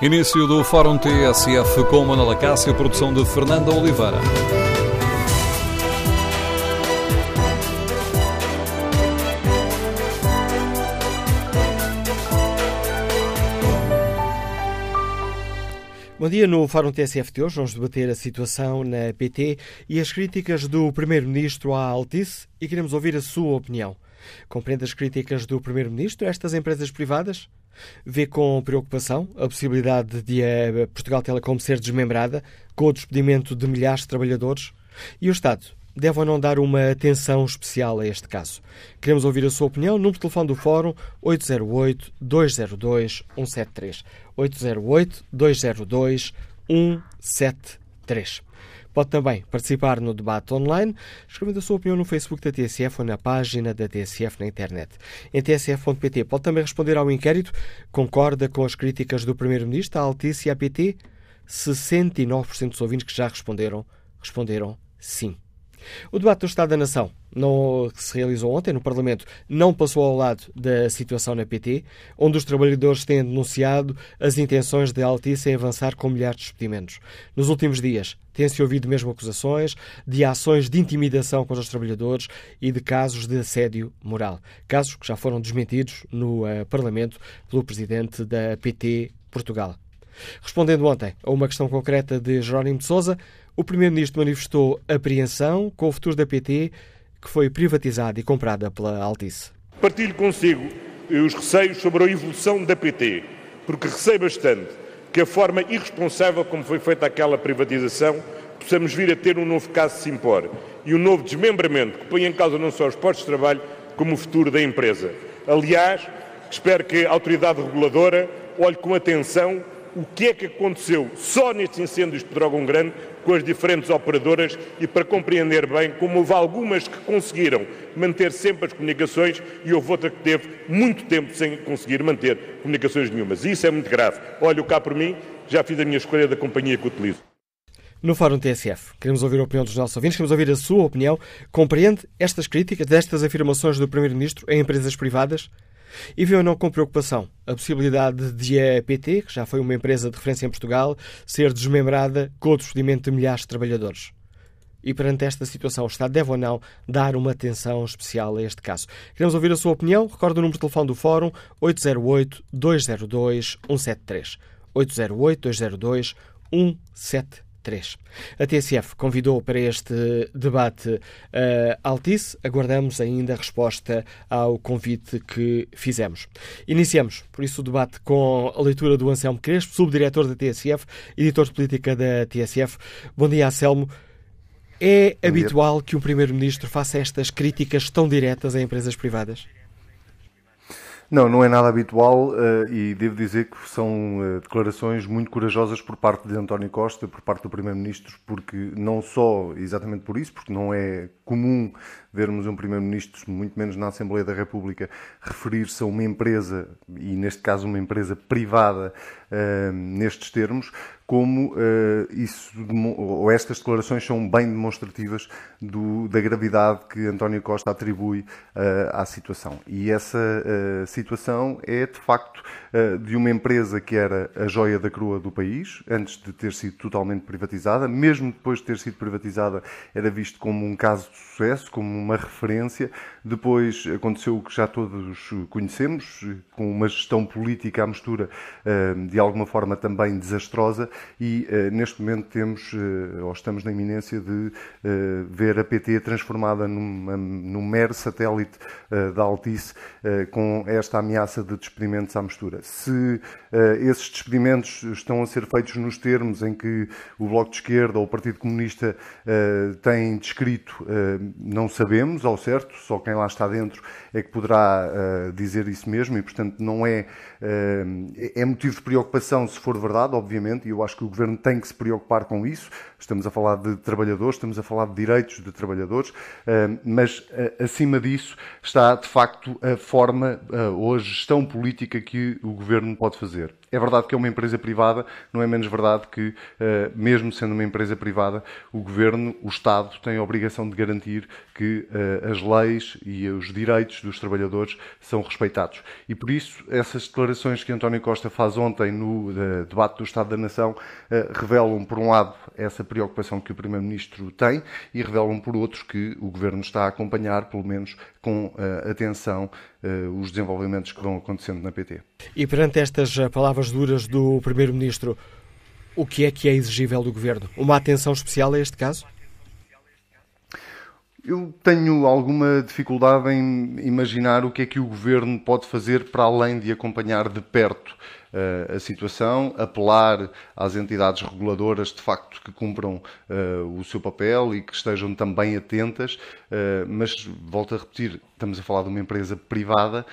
Início do Fórum TSF com Manuela Cássio, produção de Fernanda Oliveira. Bom dia, no Fórum TSF de hoje vamos debater a situação na PT e as críticas do Primeiro-Ministro à Altice e queremos ouvir a sua opinião. Compreende as críticas do Primeiro-Ministro a estas empresas privadas? Vê com preocupação a possibilidade de a Portugal Telecom ser desmembrada, com o despedimento de milhares de trabalhadores? E o Estado deve ou não dar uma atenção especial a este caso? Queremos ouvir a sua opinião. Número de telefone do Fórum 808-202-173. 808-202-173. Pode também participar no debate online, escrevendo a sua opinião no Facebook da TSF ou na página da TSF na internet. Em tsf.pt pode também responder ao inquérito. Concorda com as críticas do Primeiro-Ministro à Altice e à PT? 69% dos ouvintes que já responderam, responderam sim. O debate do Estado da Nação, no, que se realizou ontem no Parlamento, não passou ao lado da situação na PT, onde os trabalhadores têm denunciado as intenções de Altice em avançar com milhares de despedimentos. Nos últimos dias, têm-se ouvido mesmo acusações de ações de intimidação contra os trabalhadores e de casos de assédio moral. Casos que já foram desmentidos no uh, Parlamento pelo presidente da PT Portugal. Respondendo ontem a uma questão concreta de Jerónimo de Sousa, o Primeiro-Ministro manifestou apreensão com o futuro da PT, que foi privatizada e comprada pela Altice. Partilho consigo os receios sobre a evolução da PT, porque receio bastante que a forma irresponsável como foi feita aquela privatização possamos vir a ter um novo caso Simpor e um novo desmembramento que põe em causa não só os postos de trabalho, como o futuro da empresa. Aliás, espero que a autoridade reguladora olhe com atenção o que é que aconteceu só nestes incêndios de Pedrógão Grande com as diferentes operadoras e para compreender bem como houve algumas que conseguiram manter sempre as comunicações e houve outra que teve muito tempo sem conseguir manter comunicações nenhumas. E isso é muito grave. Olho cá por mim, já fiz a minha escolha da companhia que utilizo. No Fórum TSF, queremos ouvir a opinião dos nossos ouvintes, queremos ouvir a sua opinião. Compreende estas críticas, destas afirmações do Primeiro-Ministro em empresas privadas? E vê ou não com preocupação a possibilidade de a PT, que já foi uma empresa de referência em Portugal, ser desmembrada com o despedimento de milhares de trabalhadores? E perante esta situação, o Estado deve ou não dar uma atenção especial a este caso? Queremos ouvir a sua opinião. Recorde o número de telefone do Fórum 808-202-173. 808-202-173. 3. A TSF convidou para este debate uh, Altice. Aguardamos ainda a resposta ao convite que fizemos. Iniciamos, por isso, o debate com a leitura do Anselmo Crespo, subdiretor da TSF, editor de política da TSF. Bom dia, Anselmo. É habitual que um Primeiro-Ministro faça estas críticas tão diretas a empresas privadas? Não, não é nada habitual uh, e devo dizer que são uh, declarações muito corajosas por parte de António Costa, por parte do Primeiro-Ministro, porque não só exatamente por isso, porque não é comum vermos um Primeiro-Ministro, muito menos na Assembleia da República, referir-se a uma empresa, e neste caso uma empresa privada, uh, nestes termos, como uh, isso, ou estas declarações são bem demonstrativas do, da gravidade que António Costa atribui uh, à situação. E essa uh, situação é, de facto, de uma empresa que era a joia da crua do país, antes de ter sido totalmente privatizada, mesmo depois de ter sido privatizada, era visto como um caso de sucesso, como uma referência. Depois aconteceu o que já todos conhecemos, com uma gestão política à mistura, de alguma forma também desastrosa, e uh, neste momento temos, uh, ou estamos na iminência de uh, ver a PT transformada numa, num mero satélite da Altice com esta ameaça de despedimentos à mistura. Se esses despedimentos estão a ser feitos nos termos em que o Bloco de Esquerda ou o Partido Comunista têm descrito, não sabemos ao certo, só quem lá está dentro é que poderá dizer isso mesmo e, portanto, não é, é motivo de preocupação se for verdade, obviamente, e eu acho que o Governo tem que se preocupar com isso. Estamos a falar de trabalhadores, estamos a falar de direitos de trabalhadores, eh, mas eh, acima disso está, de facto, a forma eh, ou a gestão política que o Governo pode fazer. É verdade que é uma empresa privada, não é menos verdade que, mesmo sendo uma empresa privada, o Governo, o Estado, tem a obrigação de garantir que as leis e os direitos dos trabalhadores são respeitados. E por isso, essas declarações que António Costa faz ontem no debate do Estado da Nação revelam, por um lado, essa preocupação que o Primeiro-Ministro tem e revelam, por outro, que o Governo está a acompanhar, pelo menos com atenção, os desenvolvimentos que vão acontecendo na PT. E perante estas palavras duras do Primeiro-Ministro, o que é que é exigível do Governo? Uma atenção especial a este caso? Eu tenho alguma dificuldade em imaginar o que é que o governo pode fazer para além de acompanhar de perto uh, a situação, apelar às entidades reguladoras de facto que cumpram uh, o seu papel e que estejam também atentas, uh, mas volto a repetir, estamos a falar de uma empresa privada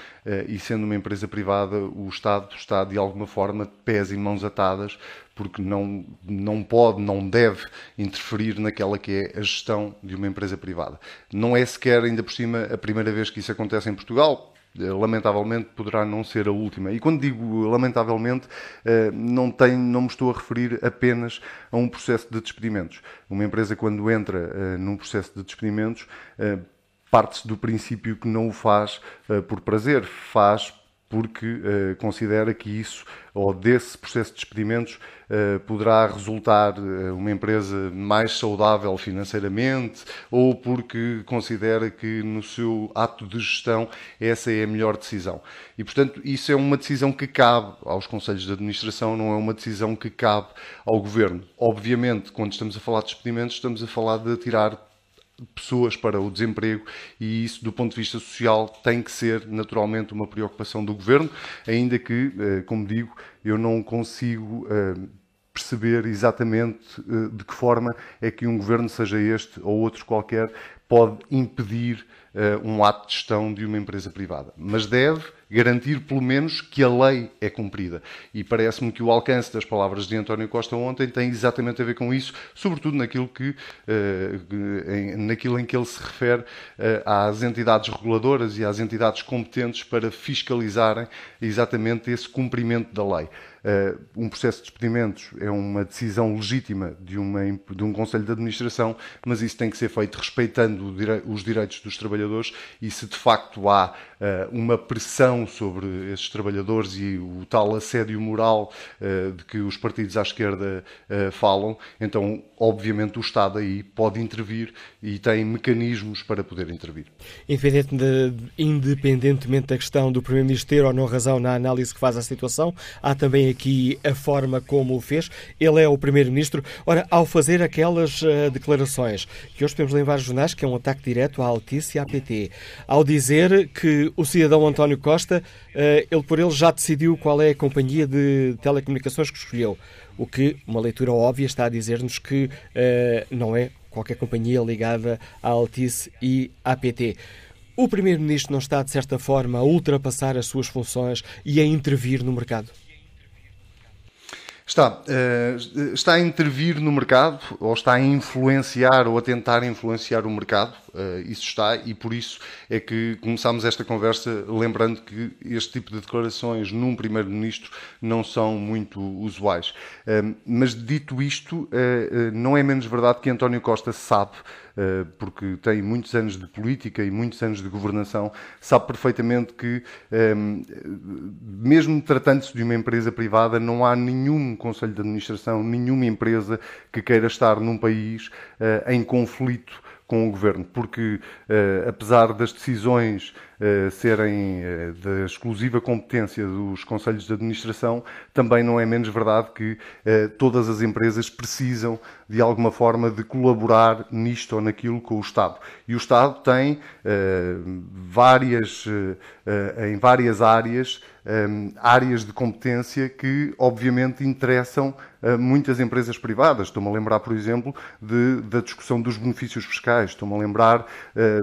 e sendo uma empresa privada o Estado está de alguma forma de pés e mãos atadas porque não, não pode, não deve interferir naquela que é a gestão de uma empresa privada. Não é sequer, ainda por cima, a primeira vez que isso acontece em Portugal. Eh, lamentavelmente poderá não ser a última. E quando digo lamentavelmente, eh, não, tenho, não me estou a referir apenas a um processo de despedimentos. Uma empresa, quando entra eh, num processo de despedimentos, parte-se do princípio que não o faz por prazer, faz porque uh, considera que isso, ou desse processo de despedimentos, uh, poderá resultar uh, uma empresa mais saudável financeiramente, ou porque considera que no seu ato de gestão essa é a melhor decisão. E, portanto, isso é uma decisão que cabe aos conselhos de administração, não é uma decisão que cabe ao governo. Obviamente, quando estamos a falar de despedimentos, estamos a falar de tirar pessoas para o desemprego e isso, do ponto de vista social, tem que ser naturalmente uma preocupação do governo, ainda que, eh, como digo, eu não consigo eh, perceber exatamente eh, de que forma é que um governo, seja este ou outro qualquer, pode impedir um ato de gestão de uma empresa privada. Mas deve garantir pelo menos que a lei é cumprida. E parece-me que o alcance das palavras de António Costa ontem tem exatamente a ver com isso, sobretudo naquilo, que, uh, naquilo em que ele se refere uh, às entidades reguladoras e às entidades competentes para fiscalizarem exatamente esse cumprimento da lei. Uh, um processo de despedimentos é uma decisão legítima de, uma, de um Conselho de Administração, mas isso tem que ser feito respeitando os direitos dos trabalhadores e se de facto há uma pressão sobre esses trabalhadores e o tal assédio moral uh, de que os partidos à esquerda falam, então obviamente o Estado aí pode intervir e tem mecanismos para poder intervir. Independentemente da questão do Primeiro-Ministro ter ou não razão na análise que faz à situação, há também aqui a forma como o fez. Ele é o Primeiro-Ministro. Ora, ao fazer aquelas declarações que hoje podemos ler em vários jornais, que é um ataque direto à Altice e à PT, ao dizer que o cidadão António Costa, uh, ele por ele já decidiu qual é a companhia de telecomunicações que escolheu. O que, uma leitura óbvia, está a dizer-nos que uh, não é qualquer companhia ligada à Altice e à PT. O Primeiro-Ministro não está, de certa forma, a ultrapassar as suas funções e a intervir no mercado? Está, uh, está a intervir no mercado, ou está a influenciar, ou a tentar influenciar o mercado, isso está, e por isso é que começámos esta conversa lembrando que este tipo de declarações num Primeiro-Ministro não são muito usuais. Uh, mas dito isto, não é menos verdade que António Costa sabe eh, porque tem muitos anos de política e muitos anos de governação, sabe perfeitamente que, ehm, mesmo tratando-se de uma empresa privada, não há nenhum conselho de administração, nenhuma empresa que queira estar num país eh, em conflito com o governo, porque uh, apesar das decisões serem uh, da exclusiva competência dos conselhos de administração, também não é menos verdade que todas as empresas precisam de alguma forma de colaborar nisto ou naquilo com o Estado. E o Estado tem várias em várias áreas áreas de competência que, obviamente, interessam a muitas empresas privadas. Estou-me a lembrar, por exemplo, de, da discussão dos benefícios fiscais, estou-me a lembrar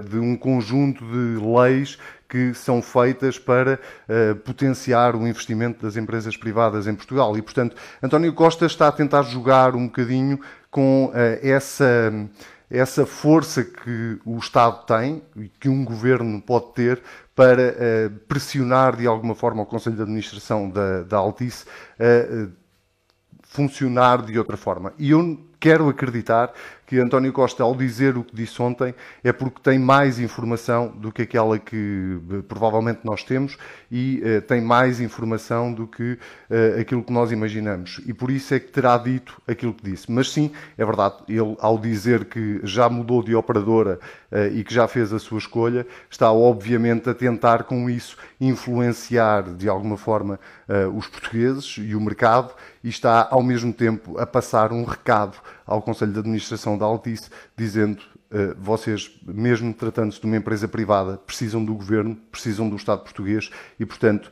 de um conjunto de leis que são feitas para uh, potenciar o investimento das empresas privadas em Portugal. E, portanto, António Costa está a tentar jogar um bocadinho com uh, essa essa força que o Estado tem e que um governo pode ter para uh, pressionar de alguma forma o Conselho de Administração da, da Altice a uh, funcionar de outra forma. E eu quero acreditar que António Costa, ao dizer o que disse ontem, é porque tem mais informação do que aquela que provavelmente nós temos e uh, tem mais informação do que uh, aquilo que nós imaginamos. E por isso é que terá dito aquilo que disse. Mas sim, é verdade, ele, ao dizer que já mudou de operadora e que já fez a sua escolha, está obviamente a tentar com isso influenciar de alguma forma os portugueses e o mercado e está ao mesmo tempo a passar um recado ao Conselho de Administração da Altice dizendo uh, vocês, mesmo tratando-se de uma empresa privada, precisam do governo, precisam do Estado português e, portanto,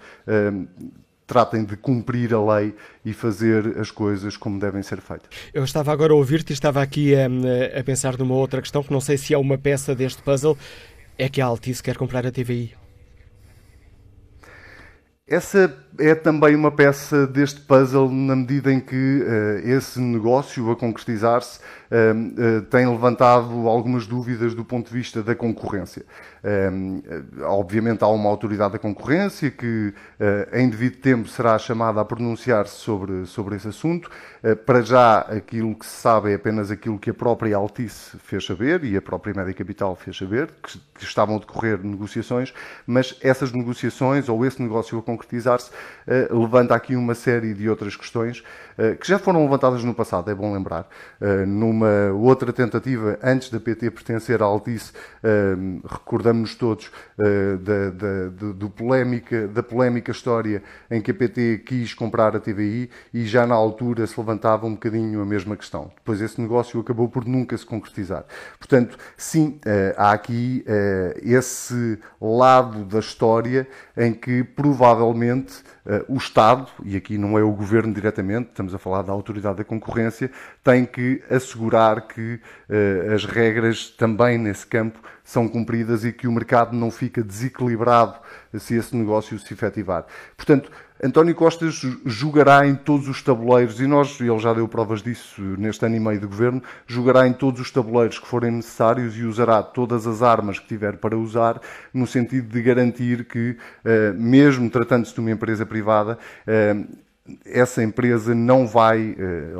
tratem de cumprir a lei e fazer as coisas como devem ser feitas. Eu estava agora a ouvir-te e estava aqui a, a pensar numa outra questão que não sei se é uma peça deste puzzle. É que a Altice quer comprar a TVI. Essa é também uma peça deste puzzle na medida em que uh, esse negócio a concretizar-se tem levantado algumas dúvidas do ponto de vista da concorrência. obviamente há uma autoridade da concorrência que em devido tempo será chamada a pronunciar-se sobre, sobre esse assunto. para já aquilo que se sabe é apenas aquilo que a própria Altice fez saber e a própria Média Capital fez saber, que, que estavam a decorrer negociações, mas essas negociações ou esse negócio a concretizar-se eh, levanta aqui uma série de outras questões eh, que já foram levantadas no passado, é bom lembrar. Eh, numa outra tentativa, antes da PT pertencer à Altice, recordamos-nos todos da, da, do polémica, da polémica história em que a PT quis comprar a TVI e já na altura se levantava um bocadinho a mesma questão. Depois esse negócio acabou por nunca se concretizar. Portanto, sim, há aqui esse lado da história em que provavelmente uh, o Estado, e aqui não é o Governo diretamente, estamos a falar da Autoridade da Concorrência, tem que assegurar que uh, as regras também nesse campo são cumpridas e que o mercado não fica desequilibrado se esse negócio se efetivar. Portanto, António Costa jogará em todos os tabuleiros, e nós, ele já deu provas disso neste ano e meio de governo, jogará em todos os tabuleiros que forem necessários e usará todas as armas que tiver para usar, no sentido de garantir que, eh, mesmo tratando-se de uma empresa privada, eh, essa empresa não vai, eh,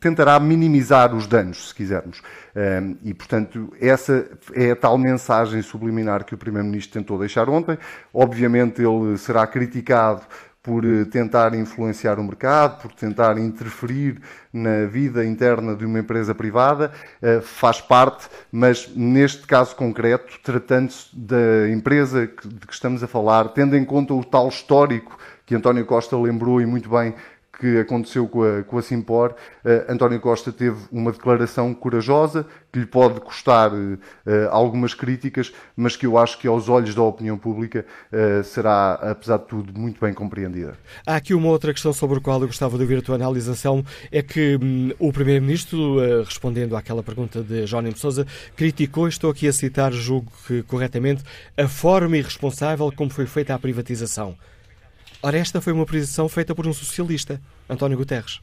tentará minimizar os danos, se quisermos. Eh, e, portanto, essa é a tal mensagem subliminar que o Primeiro-Ministro tentou deixar ontem. Obviamente, ele será criticado por eh, tentar influenciar o mercado, por tentar interferir na vida interna de uma empresa privada, faz parte, mas neste caso concreto, tratando-se da empresa de que estamos a falar, tendo em conta o tal histórico que António Costa lembrou e muito bem que aconteceu com a, com a Simpor, uh, António Costa teve uma declaração corajosa, que lhe pode custar uh, algumas críticas, mas que eu acho que aos olhos da opinião pública uh, será, apesar de tudo, muito bem compreendida. Há aqui uma outra questão sobre a qual eu gostava de ouvir a tua analisação, é que hum, o Primeiro-Ministro, respondendo àquela pergunta de Jónimo Sousa, criticou, estou aqui a citar, julgo que corretamente, a forma irresponsável como foi feita a privatização. Ora, esta foi uma posição feita por um socialista, António Guterres.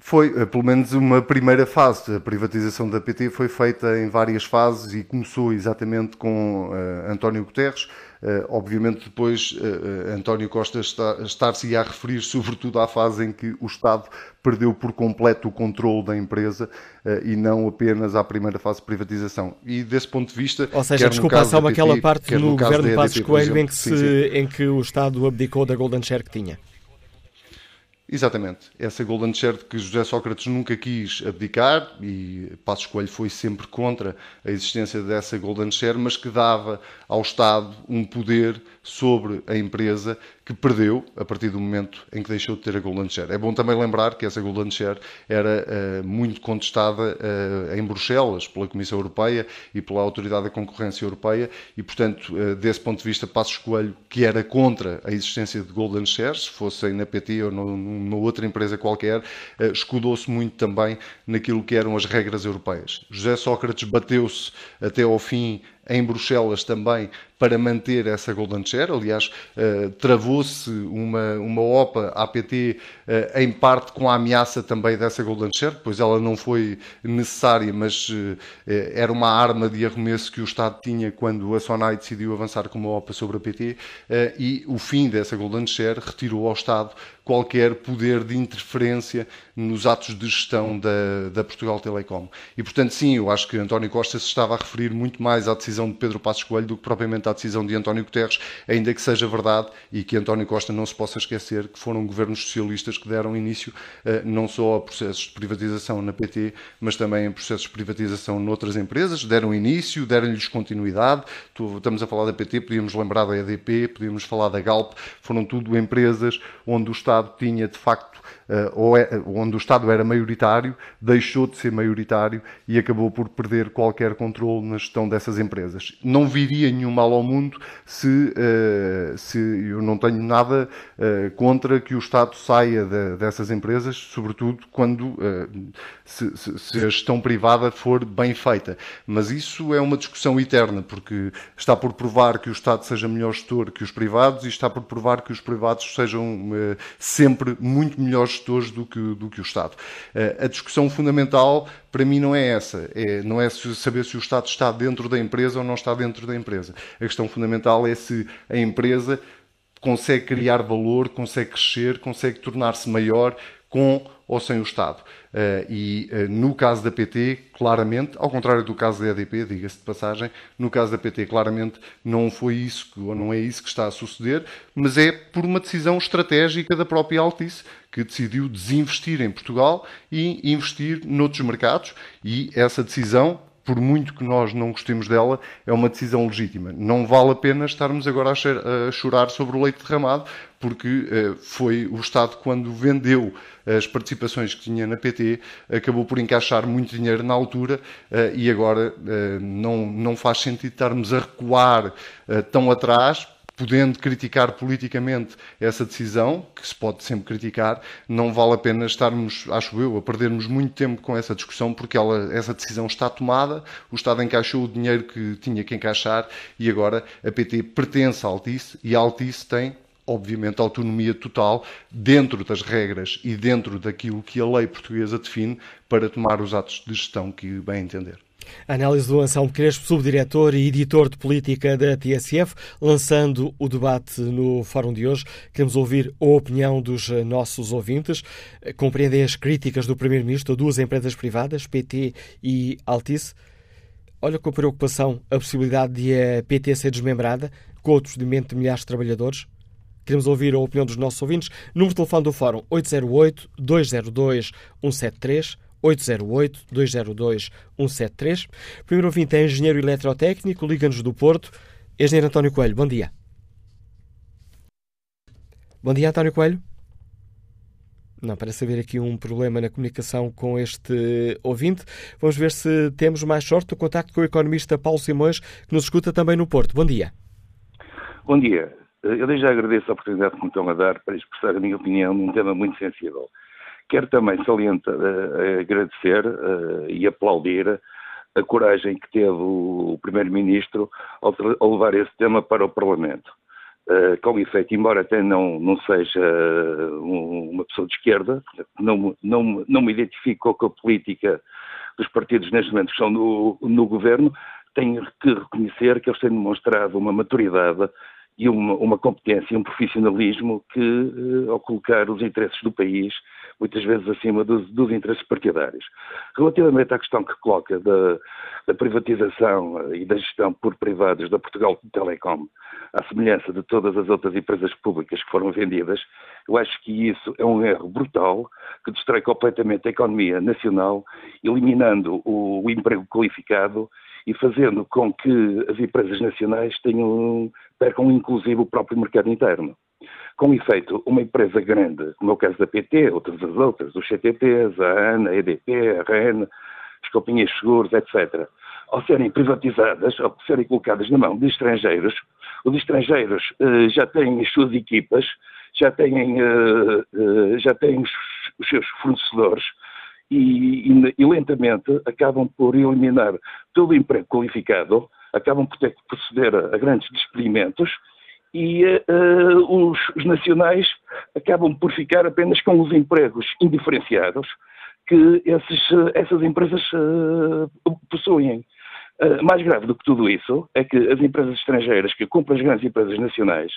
Foi, eh, pelo menos, uma primeira fase. A privatização da PT foi feita em várias fases e começou exatamente com uh, António Guterres. Uh, obviamente, depois, uh, António Costa está, estar-se a referir sobretudo à fase em que o Estado perdeu por completo o controle da empresa e não apenas à primeira fase de privatização. E desse ponto de vista. Ou seja, desculpa, só aquela parte no, no governo de Passos Coelho em que, se, sim, sim. em que o Estado abdicou da Golden Share que tinha. Exatamente. Essa Golden Share que José Sócrates nunca quis abdicar e Passos Coelho foi sempre contra a existência dessa Golden Share, mas que dava ao Estado um poder sobre a empresa que perdeu a partir do momento em que deixou de ter a Golden Share. É bom também lembrar que essa Golden Share era uh, muito contestada uh, em Bruxelas pela Comissão Europeia e pela Autoridade da Concorrência Europeia e, portanto, uh, desse ponto de vista, Passos Coelho, que era contra a existência de Golden Shares, fossem na PT ou numa outra empresa qualquer, escudou-se muito também naquilo que eram as regras europeias. José Sócrates bateu-se até ao fim em Bruxelas também para manter essa Golden Share. Aliás, uh, travou-se uma, uma OPA APT uh, em parte com a ameaça também dessa Golden Share, pois ela não foi necessária, mas uh, era uma arma de arremesso que o Estado tinha quando a SONAI decidiu avançar com uma OPA sobre a PT e o fim dessa Golden Share retirou ao Estado qualquer poder de interferência nos atos de gestão da, da Portugal Telecom. E, portanto, sim, eu acho que António Costa se estava a referir muito mais à decisão de Pedro Passos Coelho do que propriamente à decisão de António Guterres, ainda que seja verdade e que António Costa não se possa esquecer que foram governos socialistas que deram início uh, não só a processos de privatização na PT, mas também a processos de privatização noutras empresas, deram início, deram-lhes continuidade. Estamos a falar da PT, podíamos lembrar da EDP, podíamos falar da Galp, foram tudo empresas onde o Estado tinha de facto ou é, onde o Estado era maioritário, deixou de ser maioritário e acabou por perder qualquer controle na gestão dessas empresas. Não viria nenhum mal ao mundo se, eh, se eu não tenho nada eh, contra que o Estado saia de, dessas empresas, sobretudo quando se, se, se a gestão privada for bem feita. Mas isso é uma discussão eterna, porque está por provar que o Estado seja melhor gestor que os privados e está por provar que os privados sejam sempre muito melhores gestores do que, do que o Estado. Eh, a discussão fundamental para mim não é essa, é, não é saber se o Estado está dentro da empresa ou não está dentro da empresa. A questão fundamental é se a empresa consegue criar valor, consegue crescer, consegue tornar-se maior com ou sem o Estado. Uh, e uh, no caso da PT, claramente, ao contrário do caso da EDP, diga-se de passagem, no caso da PT, claramente não foi isso, ou não é isso que está a suceder, mas é por uma decisão estratégica da própria Altice, que decidiu desinvestir em Portugal e investir noutros mercados, e essa decisão por muito que nós não gostemos dela, é uma decisão legítima. Não vale a pena estarmos agora a chorar sobre o leite derramado, porque eh, foi o Estado, quando vendeu as participações que tinha na PT, acabou por encaixar muito dinheiro na altura eh, e agora eh, não, não faz sentido estarmos a recuar tão atrás, podendo criticar politicamente essa decisão, que se pode sempre criticar, não vale a pena estarmos, acho eu, a perdermos muito tempo com essa discussão, porque ela, essa decisão está tomada, o Estado encaixou o dinheiro que tinha que encaixar e agora a PT pertence à Altice e a Altice tem obviamente, autonomia total dentro das regras e dentro daquilo que a lei portuguesa define para tomar os atos de gestão que bem entender. Análise do Anselmo Crespo, subdiretor e editor de política da TSF, lançando o debate no fórum de hoje. Queremos ouvir a opinião dos nossos ouvintes. Compreendem as críticas do Primeiro-Ministro a duas empresas privadas, PT e Altice? Olha com preocupação a possibilidade de a PT ser desmembrada, com o despedimento de milhares de trabalhadores? Queremos ouvir a opinião dos nossos ouvintes. Número de telefone do Fórum 808-202-173. 808-202-173. Primeiro ouvinte é engenheiro eletrotécnico, Liga-nos do Porto. Engenheiro António Coelho, bom dia. Bom dia, António Coelho. Não, parece haver aqui um problema na comunicação com este ouvinte. Vamos ver se temos mais sorte. O contacto com o economista Paulo Simões, que nos escuta também no Porto. Bom dia. Bom dia. Eu desde já agradeço a oportunidade que me estão a dar para expressar a minha opinião num tema muito sensível. Quero também salientar, uh, agradecer uh, e aplaudir a coragem que teve o, Primeiro-Ministro ao, levar esse tema para o Parlamento. Uh, com efeito, embora até não, não seja um, uma pessoa de esquerda, não, não, não me identifico com a política dos partidos neste momento que estão no, no governo, tenho que reconhecer que eles têm demonstrado uma maturidade e uma, uma competência, um profissionalismo que, uh, ao colocar os interesses do país muitas vezes acima dos, dos interesses partidários. Relativamente à questão que coloca da, da, privatização eh, e da gestão por privados da Portugal Telecom, à semelhança de todas as outras empresas públicas que foram vendidas, eu acho que isso é um erro brutal que destrói completamente a economia nacional, eliminando o, o emprego qualificado e fazendo com que as empresas nacionais tenham, percam inclusive o próprio mercado interno. Com efeito, uma empresa grande, como é o caso da PT, outras as outras, os CTTs, a ANA, a EDP, a REN, as companhias seguros, etc., ao serem privatizadas, ao serem colocadas na mão de estrangeiros, os estrangeiros uh, já têm as suas equipas, já têm, uh, uh, já têm os, os, seus fornecedores e, e, e, lentamente acabam por eliminar todo o emprego qualificado, acabam por ter que proceder a grandes despedimentos e uh, os, os, nacionais acabam por ficar apenas com os empregos indiferenciados que esses, essas empresas uh, possuem. Uh, mais grave do que tudo isso é que as empresas estrangeiras que compram as grandes empresas nacionais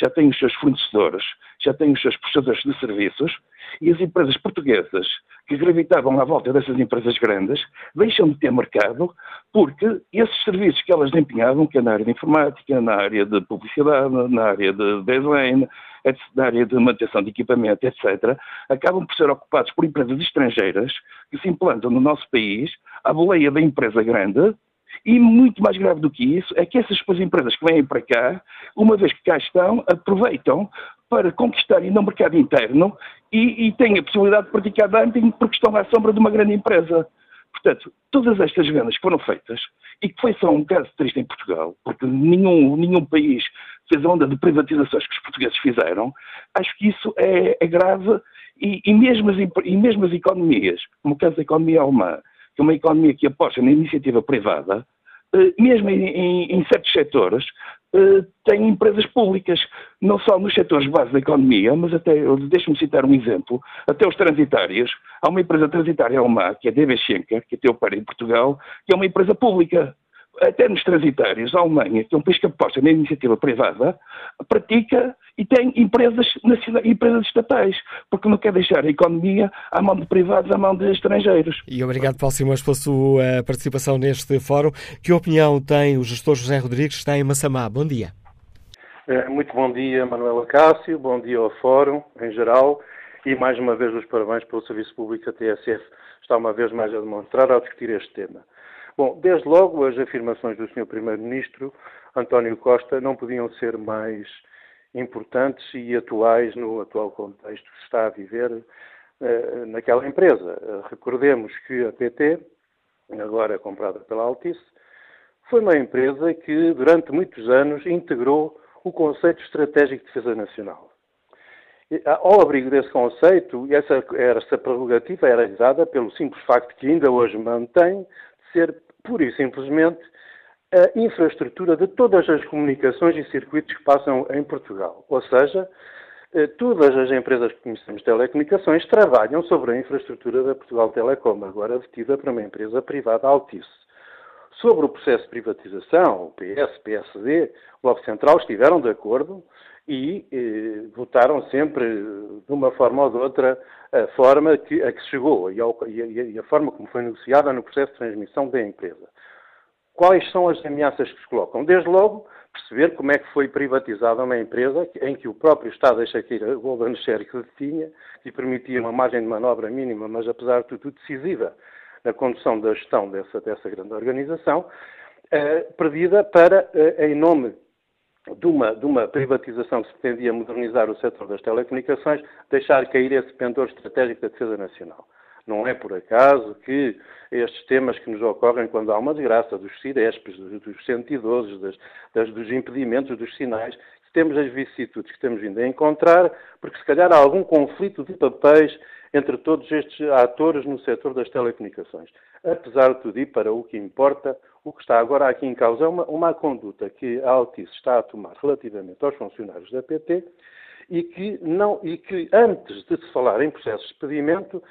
já tem os seus fornecedores, já tem os seus prestadores de serviços e as empresas portuguesas que gravitavam à volta dessas empresas grandes deixam de ter mercado porque esses serviços que elas desempenhavam, que é na área de informática, na área de publicidade, na área de design, na área de manutenção de equipamento, etc., acabam por ser ocupados por empresas estrangeiras que se implantam no nosso país à boleia da empresa grande e muito mais grave do que isso é que essas empresas que vêm para cá, uma vez que cá estão, aproveitam para conquistarem no mercado interno e, e têm a possibilidade de praticar dumping porque estão à sombra de uma grande empresa. Portanto, todas estas vendas que foram feitas, e que foi só um caso triste em Portugal, porque nenhum, nenhum país fez a onda de privatizações que os portugueses fizeram, acho que isso é, é grave e, e, mesmo as, e mesmo as economias, como o caso da economia alemã, que é uma economia que aposta na iniciativa privada, eh, mesmo em, em, certos setores, eh, tem empresas públicas, não só nos setores base da economia, mas até, deixe-me citar um exemplo, até os transitários. Há uma empresa transitária alemã, que é a DB Schenker, que até o pai em Portugal, que é uma empresa pública até nos transitários, a Alemanha, que é um país que aposta na iniciativa privada, pratica e tem empresas, empresas estatais, porque não quer deixar a economia à mão de privados, à mão de estrangeiros. E obrigado, Paulo Simões, pela sua eh, participação neste fórum. Que opinião tem o gestor José Rodrigues, que está em Massamá? Bom dia. Eh, muito bom dia, Manuela Cássio, bom dia ao Fórum em geral e mais uma vez os parabéns pelo Serviço Público a TSF está uma vez mais a demonstrar ao discutir este tema. Bom, desde logo as afirmações do Sr. Primeiro-Ministro António Costa não podiam ser mais importantes e atuais no atual contexto que se está a viver uh, naquela empresa. Recordemos que a PT, agora comprada pela Altice, foi uma empresa que durante muitos anos integrou o conceito estratégico de defesa nacional. E, ao abrigo desse conceito, essa, essa prerrogativa era dada pelo simples facto que ainda hoje mantém de ser pura e simplesmente a infraestrutura de todas as comunicações e circuitos que passam em Portugal. Ou seja, eh, todas as empresas que conhecemos de telecomunicações trabalham sobre a infraestrutura da Portugal Telecom, agora detida por uma empresa privada Altice. Sobre o processo de privatização, o PS, PSD, o Bloco Central estiveram de acordo e eh, votaram sempre, de uma forma ou de outra, a forma que, a que se chegou e, ao, e, e a forma como foi negociada no processo de transmissão da empresa. Quais são as ameaças que se colocam? Desde logo, perceber como é que foi privatizada uma empresa em que o próprio Estado deixa cair a Golden Share que tinha, que permitia uma margem de manobra mínima, mas apesar de tudo decisiva na condução da gestão dessa, dessa grande organização, eh, perdida para, eh, em nome de uma, de uma, privatização que se pretendia modernizar o setor das telecomunicações, deixar cair esse pendor estratégico da defesa nacional. Não é por acaso que estes temas que nos ocorrem quando há uma desgraça dos CIRESPs, dos 112, das, das, dos impedimentos, dos sinais, temos as vicissitudes que temos vindo a encontrar, porque se calhar há algum conflito de papéis entre todos estes atores no setor das telecomunicações. Apesar de tudo, e para o que importa, o que está agora aqui em causa é uma, uma conduta que a Altice está a tomar relativamente aos funcionários da PT e que, não, e que antes de se falar em processo de despedimento,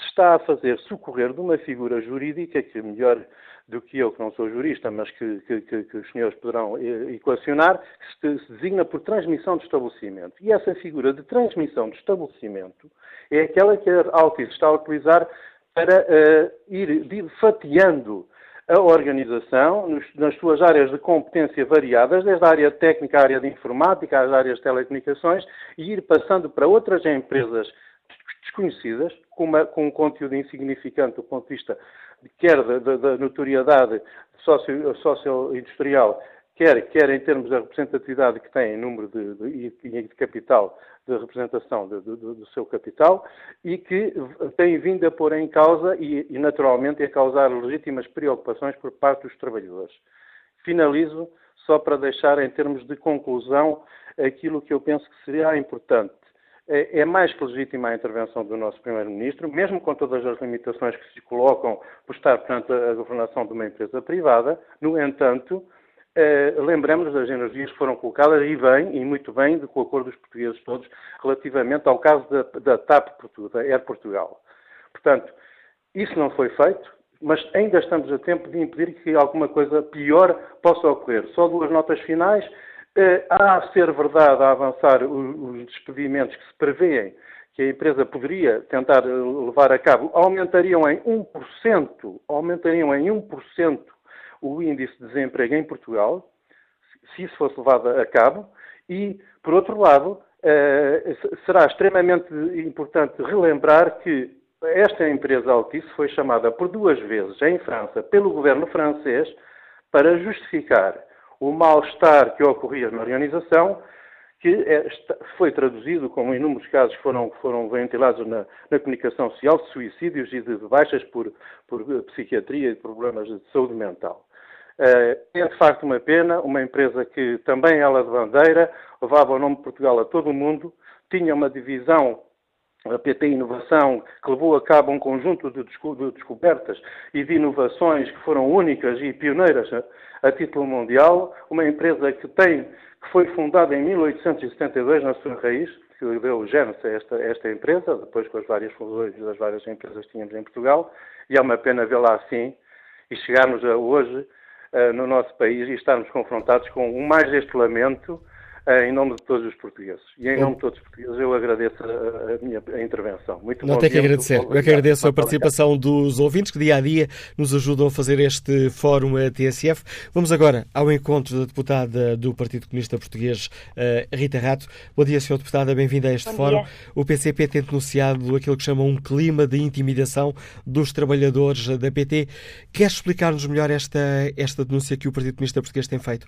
se está a fazer socorrer de uma figura jurídica que, melhor do que eu, que não sou jurista, mas que, que, que os senhores poderão equacionar, que se, se designa por transmissão de estabelecimento. E essa figura de transmissão de estabelecimento é aquela que a Altice está a utilizar para uh, ir fatiando a organização nos, nas suas áreas de competência variadas, desde a área técnica, a área de informática, às áreas de telecomunicações, e ir passando para outras empresas desconhecidas, com, uma, com um conteúdo insignificante do ponto de vista quer da, da, da notoriedade socio-industrial, quer, quer em termos da representatividade que tem em número de, de, de, de capital, de representação do seu capital, e que tem vindo a pôr em causa e, e, naturalmente, a causar legítimas preocupações por parte dos trabalhadores. Finalizo só para deixar em termos de conclusão aquilo que eu penso que seria importante. É, é mais que legítima a intervenção do nosso Primeiro-Ministro, mesmo com todas as limitações que se colocam por estar perante a governação de uma empresa privada. No entanto, eh, lembremos das energias que foram colocadas e bem, e muito bem, com o acordo dos portugueses todos, relativamente ao caso da, da TAP da Air Portugal. Portanto, isso não foi feito, mas ainda estamos a tempo de impedir que alguma coisa pior possa ocorrer. Só duas notas finais. Há a ser verdade a avançar os despedimentos que se prevêem que a empresa poderia tentar levar a cabo, aumentariam em 1%, aumentariam em 1% o índice de desemprego em Portugal, se isso fosse levado a cabo, e, por outro lado, eh, será extremamente importante relembrar que esta empresa Altice foi chamada por duas vezes em França pelo governo francês para justificar o mal-estar que ocorria na organização, que é, foi traduzido, como inúmeros casos foram, foram ventilados na, na comunicação social, de suicídios e de baixas por, por psiquiatria e problemas de saúde mental. Eh, é de facto uma pena, uma empresa que também ela de bandeira, levava o nome de Portugal a todo o mundo, tinha uma divisão a PT Inovação, que levou a cabo um conjunto de, descobertas e de inovações que foram únicas e pioneiras a, título mundial, uma empresa que tem, que foi fundada em 1872 na sua raiz, que deu gênese a esta, esta empresa, depois com as várias fusões das várias empresas que tínhamos em Portugal, e é uma pena vê-la assim e chegarmos a hoje uh, no nosso país e estarmos confrontados com mais deste lamento em nome de todos os portugueses. E em nome de todos os portugueses eu agradeço a, a minha a intervenção. Muito Não tem que agradecer. Eu que agradeço a participação dos ouvintes que dia a dia nos ajudam a fazer este fórum TSF. Vamos agora ao encontro da deputada do Partido Comunista Português, eh, Rita Rato. Bom dia, Sr. Deputada, bem-vinda a este Bom fórum. Dia. O PCP tem denunciado aquilo que chamam um clima de intimidação dos trabalhadores da PT. Quer explicar-nos melhor esta, esta denúncia que o Partido Comunista Português tem feito?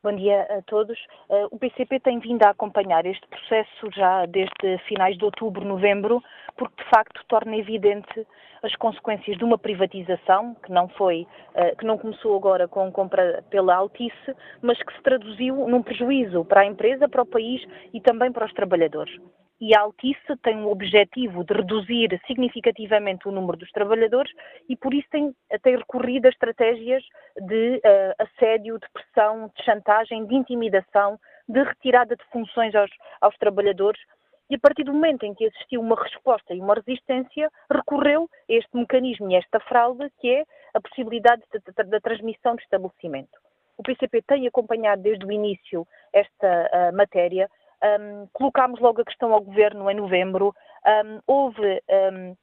Bom dia a todos. Uh, o PCP tem vindo a acompanhar este processo já desde finais de outubro, novembro, porque de facto torna evidente as consequências de uma privatização que não foi, uh, que não começou agora com compra pela Altice, mas que se traduziu num prejuízo para a empresa, para o país e também para os trabalhadores e a Altice tem o objetivo de reduzir significativamente o número dos trabalhadores e por isso tem, tem recorrido a estratégias de uh, assédio, de pressão, de chantagem, de intimidação, de retirada de funções aos, aos trabalhadores e a partir do momento em que existiu uma resposta e uma resistência, recorreu a este mecanismo e a esta fraude que é a possibilidade da transmissão de estabelecimento. O PCP tem acompanhado desde o início esta uh, matéria, um, colocámos logo a questão ao Governo em novembro. Um, houve um,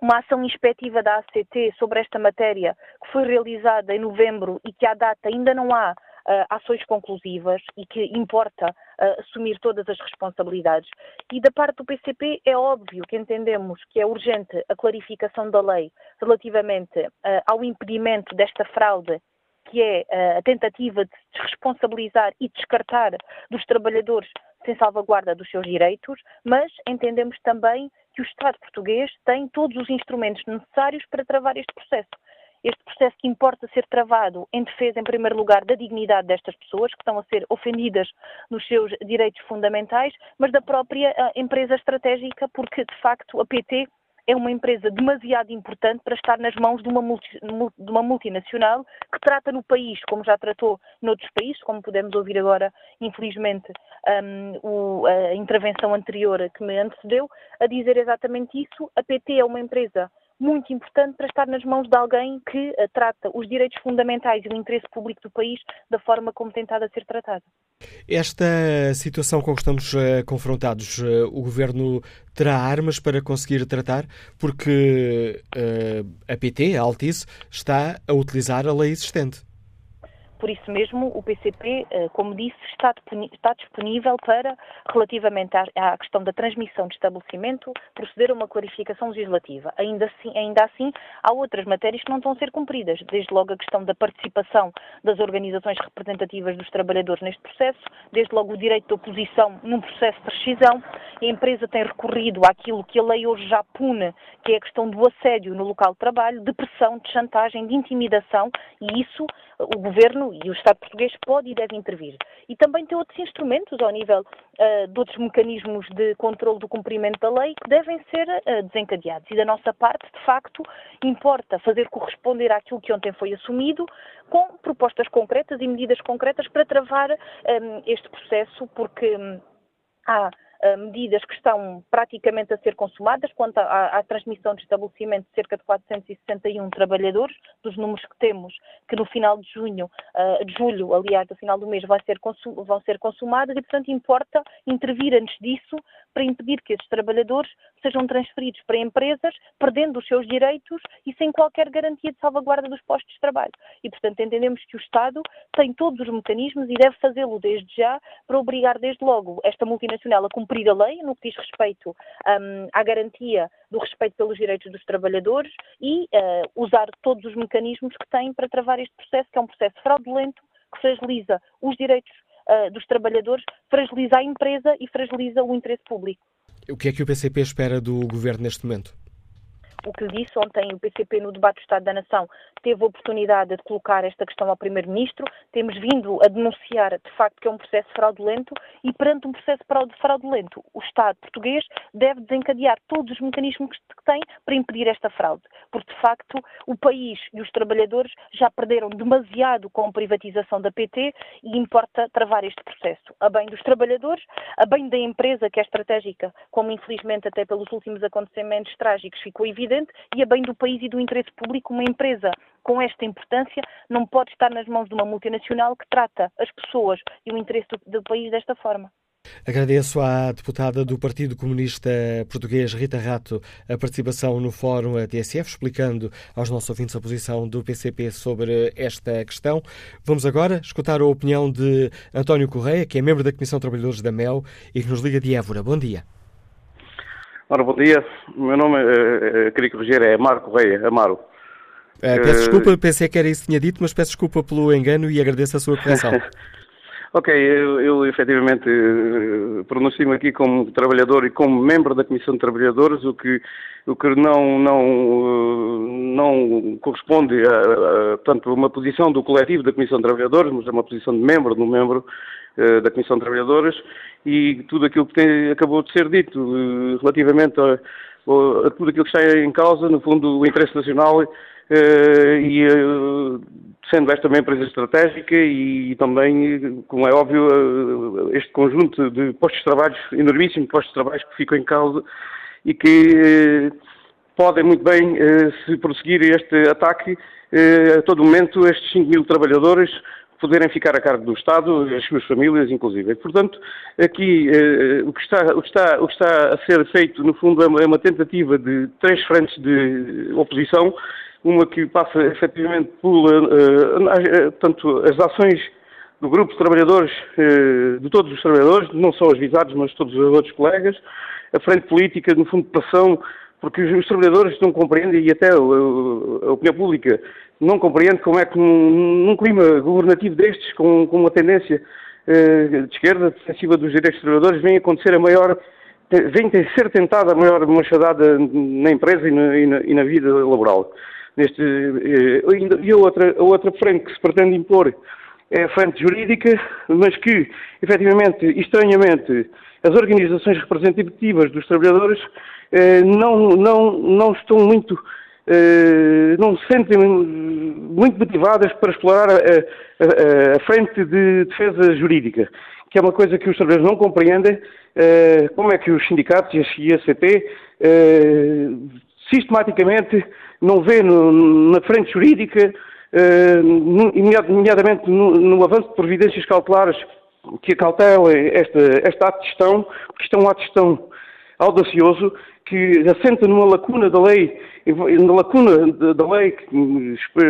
uma ação inspectiva da ACT sobre esta matéria que foi realizada em novembro e que à data ainda não há uh, ações conclusivas e que importa uh, assumir todas as responsabilidades. E da parte do PCP é óbvio que entendemos que é urgente a clarificação da lei relativamente uh, ao impedimento desta fraude que é a tentativa de desresponsabilizar e descartar dos trabalhadores sem salvaguarda dos seus direitos, mas entendemos também que o Estado português tem todos os instrumentos necessários para travar este processo. Este processo que importa ser travado em defesa, em primeiro lugar, da dignidade destas pessoas que estão a ser ofendidas nos seus direitos fundamentais, mas da própria uh, empresa estratégica, porque, de facto, a PT é uma empresa demasiado importante para estar nas mãos de uma, multi, de uma, multinacional que trata no país, como já tratou noutros países, como podemos ouvir agora, infelizmente, um, o, a intervenção anterior que me antecedeu, a dizer exatamente isso. A PT é uma empresa muito importante para estar nas mãos de alguém que uh, trata os direitos fundamentais e o interesse público do país da forma como tem estado a ser tratado. Esta situação com que estamos uh, confrontados, uh, o Governo terá armas para conseguir tratar, porque a PT, a Altice, está a utilizar a lei existente. Por isso mesmo, o PCP, eh, como disse, está disponível para, relativamente à questão da transmissão de estabelecimento, proceder a uma clarificação legislativa. Ainda assim, ainda assim, há outras matérias que não estão a ser cumpridas, desde logo a questão da participação das organizações representativas dos trabalhadores neste processo, desde logo o direito de oposição num processo de rescisão. A empresa tem recorrido àquilo que a lei hoje já pune, que é a questão do assédio no local de trabalho, de pressão, de chantagem, de intimidação, e isso o Governo e o Estado português pode e deve intervir. E também tem outros instrumentos ao nível uh, de outros mecanismos de controle do cumprimento da lei que devem ser uh, desencadeados. E da nossa parte, de facto, importa fazer corresponder àquilo que ontem foi assumido com propostas concretas e medidas concretas para travar um, este processo, porque um, há medidas que estão praticamente a ser consumadas, quanto à, à, transmissão de estabelecimento de cerca de 461 trabalhadores, dos números que temos, que no final de junho, uh, de julho, aliás, no final do mês, ser vão ser consumadas e, portanto, importa intervir antes disso para impedir que esses trabalhadores sejam transferidos para empresas, perdendo os seus direitos e sem qualquer garantia de salvaguarda dos postos de trabalho. E, portanto, entendemos que o Estado tem todos os mecanismos e deve fazê-lo desde já para obrigar desde logo esta multinacional a cumprir a lei no que diz respeito um, à garantia do respeito pelos direitos dos trabalhadores e uh, usar todos os mecanismos que tem para travar este processo, que é um processo fraudulento, que fragiliza os direitos uh, dos trabalhadores, fragiliza a empresa e fragiliza o interesse público. O que é que o PCP espera do governo neste momento? O que disse ontem o PCP no debate do Estado da Nação teve a oportunidade de colocar esta questão ao Primeiro-Ministro. Temos vindo a denunciar, de facto, que é um processo fraudulento e, perante um processo fraudulento, o Estado português deve desencadear todos os mecanismos que tem para impedir esta fraude. Porque, de facto, o país e os trabalhadores já perderam demasiado com a privatização da PT e importa travar este processo. A bem dos trabalhadores, a bem da empresa, que é estratégica, como infelizmente até pelos últimos acontecimentos trágicos ficou evidente, e a bem do país e do interesse público, uma empresa com esta importância não pode estar nas mãos de uma multinacional que trata as pessoas e o interesse do, do país desta forma. Agradeço à deputada do Partido Comunista Português, Rita Rato, a participação no Fórum TSF, explicando aos nossos ouvintes a posição do PCP sobre esta questão. Vamos agora escutar a opinião de António Correia, que é membro da Comissão de Trabalhadores da MEL e que nos liga de Évora. Bom dia. Ora, bom dia. O meu nome, uh, queria corrigir, é Amaro Correia, Amaro. Uh, peço desculpa, pensei que era isso que tinha dito, mas peço desculpa pelo engano e agradeço a sua correção. ok, eu, eu efetivamente pronuncio-me aqui como trabalhador e como membro da Comissão de Trabalhadores, o que, o que não, não, não corresponde a, a, portanto, uma posição do coletivo da Comissão de Trabalhadores, mas é uma posição de membro, de um membro uh, da Comissão de Trabalhadores, e tudo aquilo que tem, acabou de ser dito uh, relativamente a, a, tudo aquilo que está em causa, no fundo, o interesse nacional Uh, e sendo esta uma empresa estratégica e, também, como é óbvio, este conjunto de postos de trabalho, enormíssimos postos de trabalho que ficam em causa e que podem muito bem, se prosseguir este ataque, a todo momento estes 5 mil trabalhadores poderem ficar a cargo do Estado, as suas famílias, inclusive. Portanto, aqui eh, o, que está, o, que está, o, que está, a ser feito, no fundo, é uma, é uma tentativa de três frentes de oposição, uma que passa efetivamente por uh, tanto as ações do grupo de trabalhadores, uh, de todos os trabalhadores, não só os visados, mas todos os outros colegas, a frente política, no fundo, de pressão, porque os, trabalhadores não compreendem, e até a opinião pública não compreende como é que num, num clima governativo destes, com, com uma tendência uh, de esquerda, defensiva dos direitos dos trabalhadores, vem acontecer a maior, vem a ser tentada a maior machadada na empresa e na, e na, e na vida laboral. Neste, uh, e a outra, a outra frente que se pretende impor é a frente jurídica, mas que, efetivamente, estranhamente, as organizações representativas dos trabalhadores eh, não, não, não estão muito eh, não se sentem muito motivadas para explorar a, a, a, frente de defesa jurídica, que é uma coisa que os trabalhadores não compreendem, eh, como é que os sindicatos e a CP eh, sistematicamente não vê no, na frente jurídica, nomeadamente no, avanço de providências cautelares que acautela esta, esta ato de gestão, porque isto é um ato de gestão audacioso que assenta numa lacuna da lei, na lacuna da lei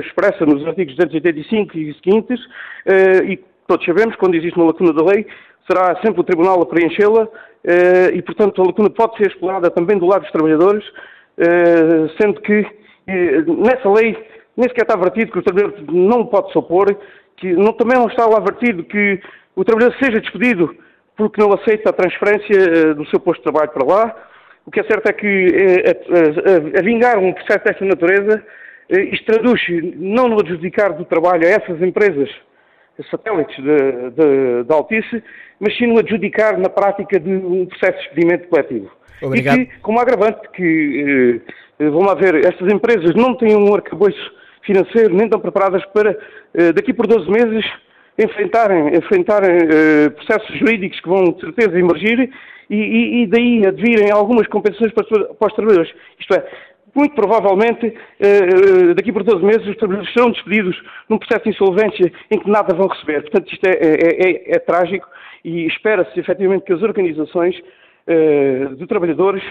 expressa nos artigos 285 e seguintes, eh, e todos sabemos, quando existe uma lacuna da lei, será sempre o Tribunal a preenchê-la, eh, e portanto a lacuna pode ser explorada também do lado dos trabalhadores, eh, sendo que nessa lei nem sequer está vertido que o trabalhador não pode se opor, que não, também não está lá que o trabalhador seja despedido porque não aceita a transferência do seu posto de trabalho para lá, o que é certo é que eh, a, a, a vingar um processo desta natureza, eh, isto traduz não no adjudicar do trabalho a essas empresas satélites da Altice, mas sim no adjudicar na prática de um processo de despedimento coletivo. Obrigado. E que, como agravante, que, eh, vamos lá ver, estas empresas não têm um arcabouço financeiro, nem estão preparadas para, daqui por 12 meses, enfrentarem, enfrentarem processos jurídicos que vão de certeza emergir e, e, e daí advirem algumas compensações para, para os trabalhadores. Isto é, muito provavelmente, uh, daqui por 12 meses, os trabalhadores serão despedidos num processo de insolvência em que nada vão receber. Portanto, isto é, é, é, é trágico e espera-se efetivamente que as organizações uh, de trabalhadores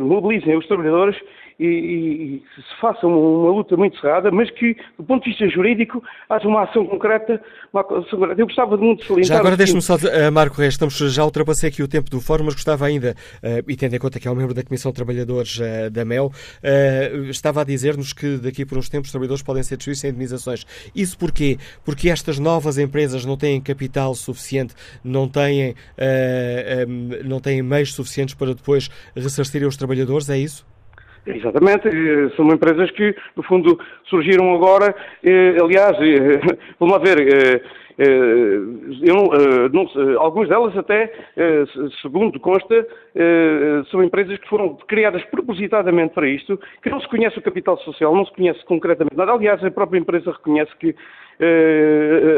mobilizem os trabalhadores e, e, se faça uma, uma, luta muito cerrada, mas que, do ponto de vista jurídico, haja uma ação concreta. Uma ação concreta. Eu gostava de muito salientar... Já agora deixe-me só, uh, Marco Reis, estamos, já ultrapassei aqui o tempo do fórum, mas gostava ainda, uh, e tendo em conta que é um membro da Comissão de Trabalhadores uh, da MEL, estava a dizer-nos que daqui por uns tempos os trabalhadores podem ser despedidos sem indemnizações. Isso porquê? Porque estas novas empresas não têm capital suficiente, não têm, não têm meios suficientes para depois ressarcirem os trabalhadores, é isso? Exatamente, eh, são empresas que, no fundo, surgiram agora, eh, aliás, eh, vamos lá ver, eu, não, algumas delas até, segundo consta, são empresas que foram criadas propositadamente para isto, que não se conhece o capital social, não se conhece concretamente nada. Aliás, a própria empresa reconhece que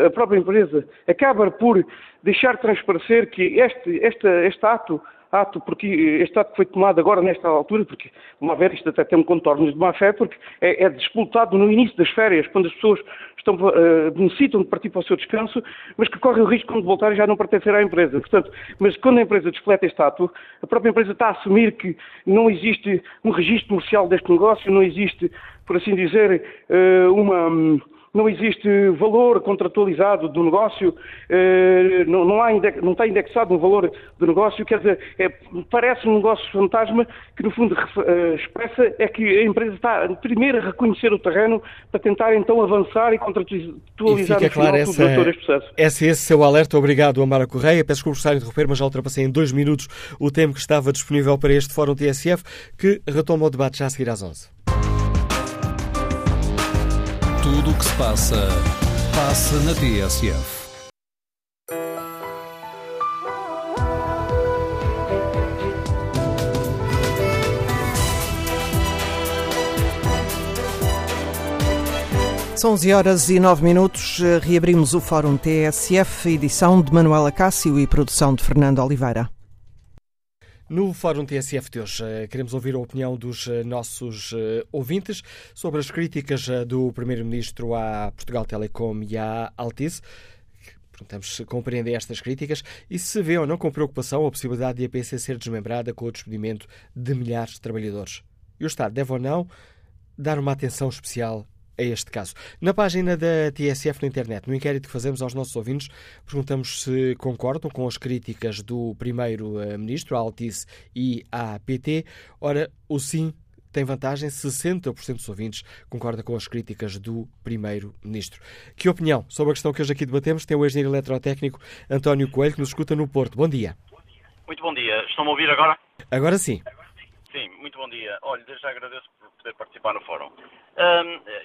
a própria empresa acaba por deixar transparecer que este, este, este ato ato, porque este ato foi tomado agora nesta altura, porque, uma vez isto até tem um contorno de má fé, porque é, é disputado no início das férias, quando as pessoas estão, uh, necessitam de partir para o seu descanso, mas que correm o risco, quando voltarem, já não pertencer à empresa. Portanto, mas quando a empresa despleta este ato, a própria empresa está a assumir que não existe um registro comercial deste negócio, não existe, por assim dizer, uh, uma não existe valor contratualizado do negócio, eh, não, não, há não está indexado um valor do negócio, quer dizer, é, parece um negócio fantasma que no fundo eh, expressa é que a empresa está primeiro a reconhecer o terreno para tentar então avançar e contratualizar e fica claro essa, todo este processo. Esse é esse seu alerta. Obrigado, Amara Correia. Peço desculpa por estar a interromper, mas já ultrapassei em dois minutos o tempo que estava disponível para este Fórum TSF, que retoma o debate já a seguir às 11. Tudo o que se passa, passa na TSF. São 11 horas e 9 minutos. Reabrimos o Fórum TSF, edição de Manuela Cássio e produção de Fernando Oliveira. No Fórum TSF de hoje, eh, queremos ouvir a opinião dos eh, nossos eh, ouvintes sobre as críticas do Primeiro-Ministro à Portugal Telecom e à Altice. Perguntamos se compreendem estas críticas e se vê ou não com preocupação a possibilidade de a PC ser desmembrada com o despedimento de milhares de trabalhadores. E o Estado deve ou não dar uma atenção especial a este caso. Na página da TSF na internet, no inquérito que fazemos aos nossos ouvintes, perguntamos se concordam com as críticas do primeiro-ministro, à Altice e à PT. Ora, o sim tem vantagem, 60% dos ouvintes concorda com as críticas do Primeiro-Ministro. Que opinião sobre a questão que hoje aqui debatemos tem o engenheiro eletrotécnico António Coelho, que nos escuta no Porto. Bom dia. Muito bom dia. Estão-me a ouvir agora? Agora sim. Sim, muito bom dia. Olha, desde já agradeço por poder participar no fórum.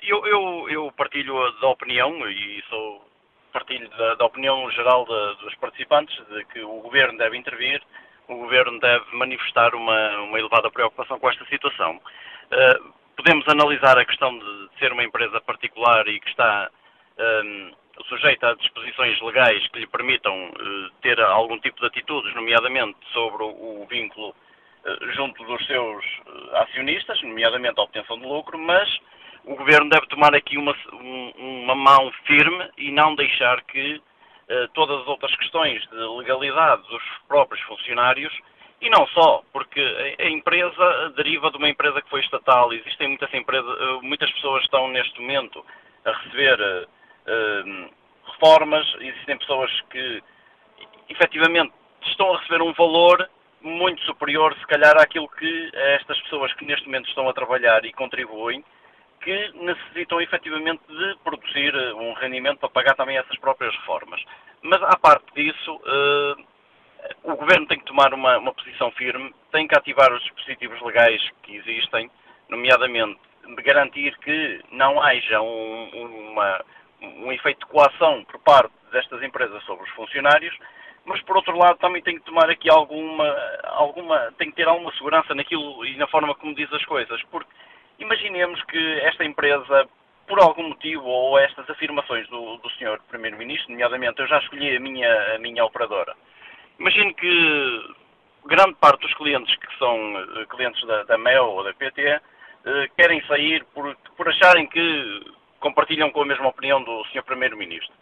Eu, eu, eu, partilho da opinião e sou partilho da, da opinião geral de, dos participantes de que o governo deve intervir, o governo deve manifestar uma, uma elevada preocupação com esta situação. Uh, podemos analisar a questão de ser uma empresa particular e que está um, sujeita a disposições legais que lhe permitam uh, ter algum tipo de atitudes, nomeadamente sobre o, o vínculo uh, junto dos seus acionistas, nomeadamente a obtenção de lucro, mas o Governo deve tomar aqui uma, uma mão firme e não deixar que uh, todas as outras questões de legalidade dos próprios funcionários, e não só, porque a, empresa deriva de uma empresa que foi estatal, existem muitas, empresas, uh, muitas pessoas que estão neste momento a receber uh, reformas, existem pessoas que efetivamente estão a receber um valor muito superior, se calhar, àquilo que estas pessoas que neste momento estão a trabalhar e contribuem, que necessitam efetivamente de produzir eh, um rendimento para pagar também essas próprias reformas. Mas, à parte disso, uh, o Governo tem que tomar uma, uma, posição firme, tem que ativar os dispositivos legais que existem, nomeadamente garantir que não haja um, uma, um efeito de coação por parte destas empresas sobre os funcionários, mas por outro lado também tem que tomar aqui alguma, alguma tem que ter alguma segurança naquilo e na forma como diz as coisas, porque Imaginemos que esta empresa por algum motivo, ou estas afirmações do, do Sr. Primeiro-Ministro, nomeadamente, eu já escolhi a minha, a minha operadora. Imagino que grande parte dos clientes que são uh, clientes da, da MEO ou da PT eh, querem sair por, por acharem que compartilham com a mesma opinião do Sr. Primeiro-Ministro.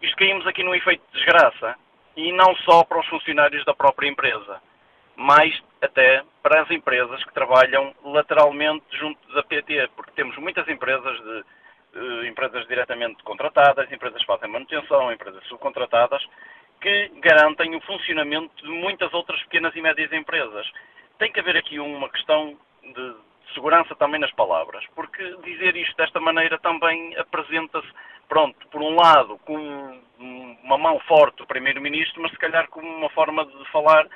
Isto caímos aqui num efeito de desgraça, e não só para os funcionários da própria empresa, mas até para as empresas que trabalham lateralmente junto da PT, porque temos muitas empresas de uh, empresas diretamente contratadas, empresas que fazem manutenção, empresas subcontratadas, que garantem o funcionamento de muitas outras pequenas e médias empresas. Tem que haver aqui uma questão de segurança também nas palavras, porque dizer isto desta maneira também apresenta-se, pronto, por um lado, com uma mão forte do Primeiro-Ministro, mas se calhar como uma forma de falar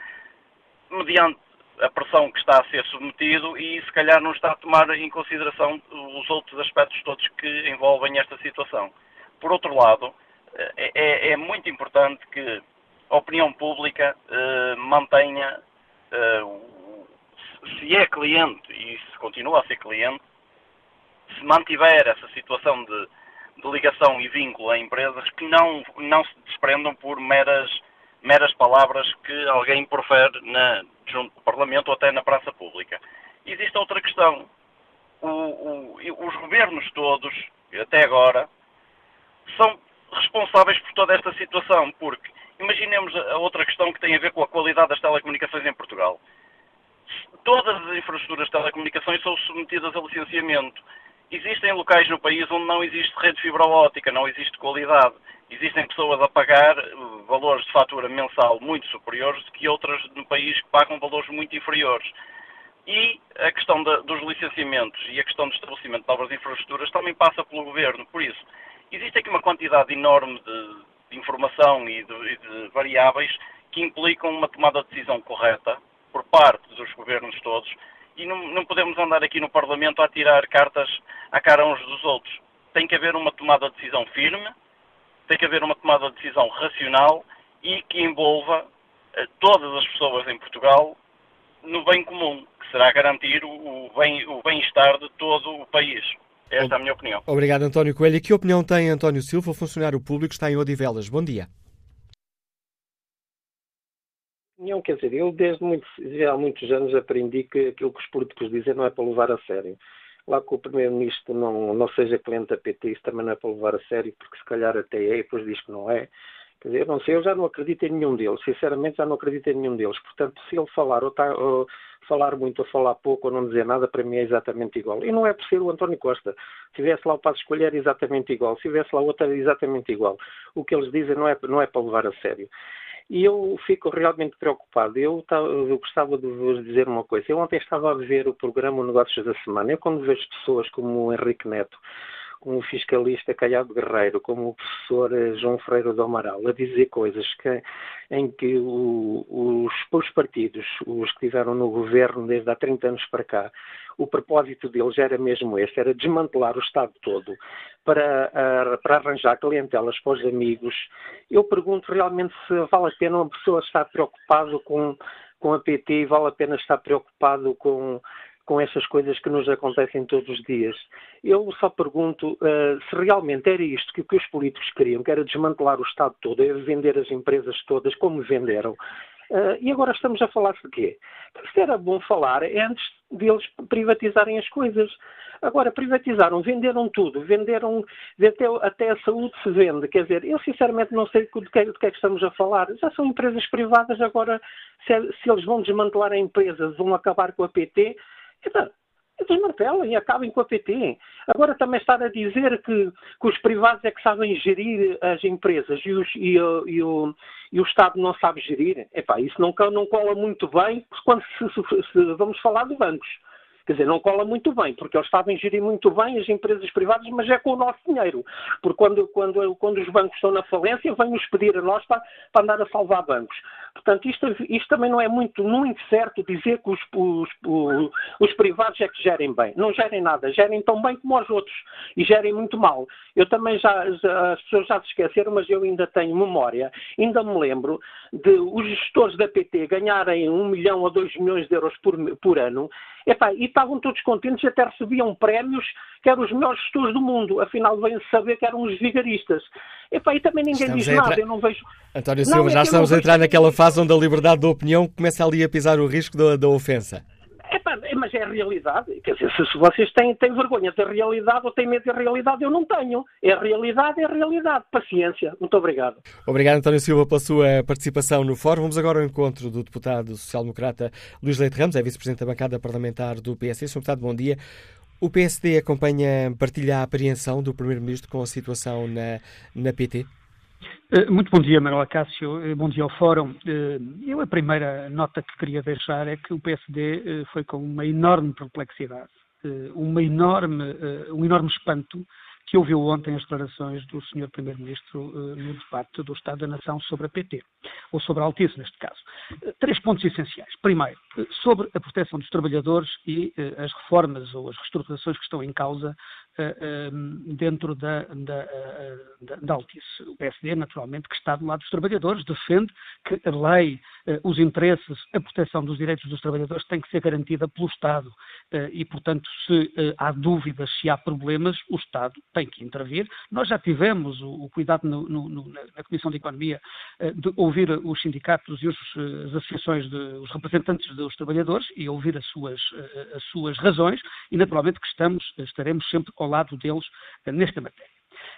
mediante a pressão que está a ser submetido e se calhar não está a tomar em consideração os outros aspectos todos que envolvem esta situação. Por outro lado, é, é, é muito importante que a opinião pública eh, mantenha, eh, se é cliente e se continua a ser cliente, se mantiver essa situação de, de ligação e vínculo a empresas que não, não se desprendam por meras, meras palavras que alguém profere na, junto do Parlamento ou até na praça pública. Existe outra questão. O, o, os governos todos, até agora, são responsáveis por toda esta situação, porque imaginemos a outra questão que tem a ver com a qualidade das telecomunicações em Portugal. Todas as infraestruturas de telecomunicações são submetidas a licenciamento. Existem locais no país onde não existe rede de fibra óptica, não existe qualidade. Existem pessoas a pagar eh, valores de fatura mensal muito superiores do que outras no país que pagam valores muito inferiores. E a questão dos licenciamentos e a questão do estabelecimento de novas infraestruturas também passa pelo governo. Por isso, existe aqui uma quantidade enorme de, de informação e de, e de variáveis que implicam uma tomada de decisão correta por parte dos governos todos e não, não, podemos andar aqui no Parlamento a tirar cartas à cara uns dos outros. Tem que haver uma tomada de decisão firme, tem que haver uma tomada de decisão racional e que envolva eh, todas as pessoas em Portugal no bem comum, que será garantir o, bem, bem-estar de todo o país. Esta é a minha opinião. Obrigado, António Coelho. E que opinião tem António Silva, funcionário público, está em Odivelas? Bom dia. Opinião, quer dizer, eu desde muito, há muitos anos aprendi que aquilo que os políticos dizem não é para levar a sério. Lá que o Primeiro-Ministro não, não seja cliente da PT, isso também não é para levar a sério, porque se calhar até é e depois diz que não é. Quer dizer, não sei, eu já não acredito em nenhum deles, sinceramente já não acredito em nenhum deles. Portanto, se ele falar ou, tá, ou falar muito ou falar pouco ou não dizer nada, para mim é exatamente igual. E não é por ser o António Costa. Se tivesse lá o Passo Escolher, é exatamente igual. Se tivesse lá outra, é exatamente igual. O que eles dizem não é, não é para levar a sério. E eu fico realmente preocupado. Eu, eu, gostava de vos dizer uma coisa. Eu ontem estava a ver o programa Negócios da Semana. Eu, quando vejo pessoas como o Henrique Neto, como o fiscalista Caiado Guerreiro, como o professor eh, João Freire do Amaral, a dizer coisas que, em que o, os, os partidos, os que estiveram no governo desde há 30 anos para cá, o propósito deles era mesmo esse, era desmantelar o Estado todo para, para arranjar clientelas para os amigos. Eu pergunto realmente se vale a pena uma pessoa estar preocupado com, com a PT vale a pena estar preocupado com com essas coisas que nos acontecem todos os dias. Eu só pergunto uh, se realmente era isto que, que, os políticos queriam, que era desmantelar o Estado todo, é vender as empresas todas como venderam. Uh, e agora estamos a falar de quê? Isto era bom falar antes deles privatizarem as coisas. Agora, privatizaram, venderam tudo, venderam, até, até a saúde se vende. Quer dizer, eu sinceramente não sei do que, do que é que estamos a falar. Já são empresas privadas, agora, se, se eles vão desmantelar a empresa, vão acabar com a PT, então, desmantelem e acabem com a PT. Agora também está a dizer que, que, os privados é que sabem gerir as empresas e, os, e, e, o, e o, Estado não sabe gerir. Epá, isso não, não cola muito bem quando se, se, se vamos falar de bancos. Quer dizer, não cola muito bem, porque eles sabem gerir muito bem as empresas privadas, mas é com o nosso dinheiro. Porque quando, quando, quando os bancos estão na falência, vêm-nos pedir a nós para, para andar a salvar bancos. Portanto, isto, isto também não é muito, muito certo dizer que os, os, os, os, privados é que gerem bem. Não gerem nada, gerem tão bem como os outros e gerem muito mal. Eu também já, já, as pessoas já se esqueceram, mas eu ainda tenho memória, ainda me lembro de os gestores da PT ganharem um milhão ou dois milhões de euros por, por ano Epá, e estavam todos contentes, até recebiam prémios que eram os melhores gestores do mundo. Afinal, vêm saber que eram os vigaristas. Epá, e também ninguém Estamos diz nada, eu não vejo... António Não, Silva, é já estamos não a entrar vejo- naquela fase onde a liberdade de opinião começa ali a pisar o risco da, da ofensa. Mas é a realidade. Quer dizer, se, se vocês têm, têm vergonha da realidade ou têm medo da realidade, eu não tenho. É a realidade, é a realidade. Paciência. Muito obrigado. Obrigado, António Silva, pela sua participação no fórum. Vamos agora ao encontro do deputado social-democrata Luís Leite Ramos, é vice-presidente da bancada parlamentar do PSD. Sr. Deputado, bom dia. O PSD acompanha, partilha a apreensão do Primeiro-Ministro com a situação na, na PT? Eh, Muito bom dia, Manuel Cássio. Eh, Bom dia ao Fórum. Eh, Eu, a primeira nota que queria deixar é que o PSD foi com uma enorme perplexidade, uma enorme, um enorme espanto que ouviu ontem as declarações do Sr. Primeiro-Ministro no debate do Estado da Nação sobre a PT, ou sobre a Altice, neste caso. Três pontos essenciais. Primeiro, sobre a proteção dos trabalhadores e as reformas ou as reestruturações que estão em causa dentro da, da, eh, da, da Altice. O PSD, naturalmente, que está do lado dos trabalhadores, defende que a lei, eh, os interesses, a proteção dos direitos dos trabalhadores tem que ser garantida pelo Estado eh, e, portanto, se eh, há dúvidas, se há problemas, o Estado tem que intervir. Nós já tivemos o, cuidado no- no- na, Comissão de Economia eh, de ouvir os sindicatos e os, eh, as associações, de, os representantes dos trabalhadores e ouvir as suas, eh, as suas razões e, naturalmente, que estamos, estaremos sempre ao lado deles eh, nesta matéria.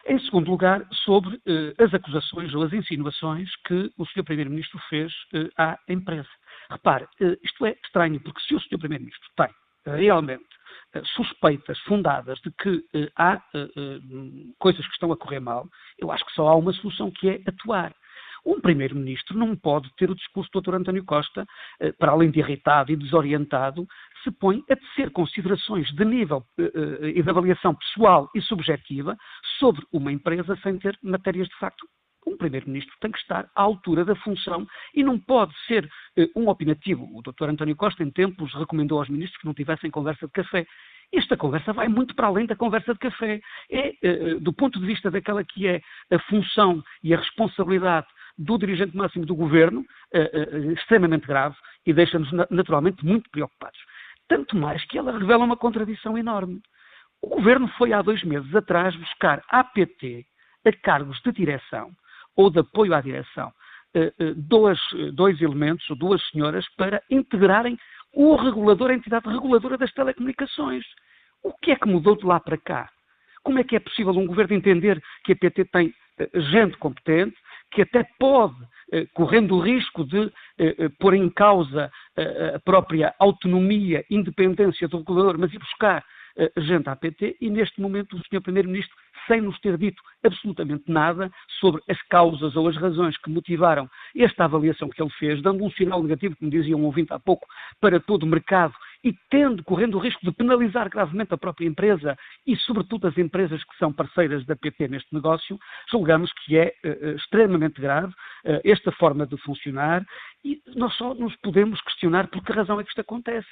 Em segundo lugar, sobre eh, as acusações ou as insinuações que o Sr. Primeiro-Ministro fez eh, à empresa. Repare, isto é estranho, porque se o Sr. Primeiro-Ministro tem realmente suspeitas fundadas de que há coisas que estão a correr mal, eu acho que só há uma solução que é atuar. Um primeiro-ministro não pode ter o discurso do Dr. António Costa, eh, para além de irritado e desorientado, se põe a tecer considerações de nível eh, eh, e de avaliação pessoal e subjetiva sobre uma empresa sem ter matérias de facto. Um primeiro-ministro tem que estar à altura da função e não pode ser um opinativo. O Dr. António Costa, em tempos, recomendou aos ministros que não tivessem conversa de café. Esta conversa vai muito para além da conversa de café. É, do ponto de vista daquela que é a função e a responsabilidade do dirigente máximo do governo, eh, eh, extremamente grave e deixa-nos na- naturalmente muito preocupados. Tanto mais que ela revela uma contradição enorme. O governo foi há dois meses atrás buscar à PT, a cargos de direção ou de apoio à direção, eh, dois, dois elementos, ou duas senhoras, para integrarem o regulador, a entidade reguladora das telecomunicações. O que é que mudou de lá para cá? Como é que é possível um governo entender que a PT tem gente competente, que até pode, eh, correndo o risco de eh, eh, pôr em causa a própria autonomia, independência do regulador, mas ir buscar gente à PT, e neste momento o Sr. Primeiro-Ministro, sem nos ter dito absolutamente nada sobre as causas ou as razões que motivaram esta avaliação que ele fez, dando um sinal negativo, como dizia um ouvinte há pouco, para todo o mercado e tendo, correndo o risco de penalizar gravemente a própria empresa e, sobretudo, as empresas que são parceiras da PT neste negócio, julgamos que é eh, extremamente grave eh, esta forma de funcionar e nós só nos podemos questionar por que razão é que isto acontece.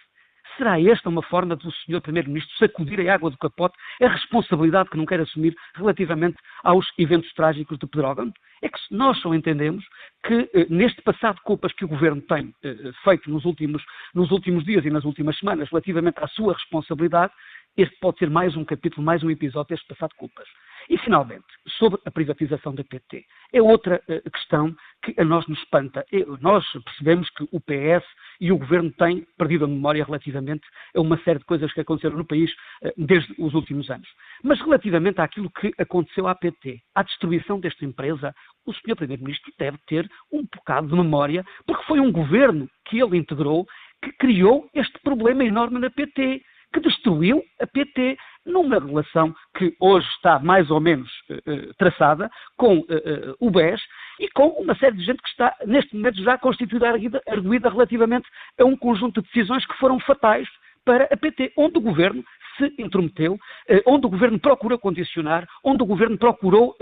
Será esta uma forma do Sr. Primeiro-Ministro sacudir a água do capote a responsabilidade que não quer assumir relativamente aos eventos trágicos de Pedrógão? É que nós só entendemos que eh, neste passado de culpas que o Governo tem eh, feito nos últimos, nos últimos dias e nas últimas semanas relativamente à sua responsabilidade, este pode ser mais um capítulo, mais um episódio deste passado de culpas. E, finalmente, sobre a privatização da PT. É outra eh, questão que a nós nos espanta. Nós percebemos que o PS e o Governo têm perdido a memória relativamente a uma série de coisas que aconteceram no país eh, desde os últimos anos. Mas relativamente àquilo que aconteceu à PT, à destruição desta empresa, o Sr. Primeiro-Ministro deve ter um bocado de memória, porque foi um Governo que ele integrou que criou este problema enorme na PT que destruiu a PT numa relação que hoje está mais ou menos eh, traçada com eh, eh, o BES e com uma série de gente que está, neste momento, já constituída arguida, relativamente a um conjunto de decisões que foram fatais para a PT, onde o governo se intrometeu, onde o governo procurou condicionar, onde o governo procurou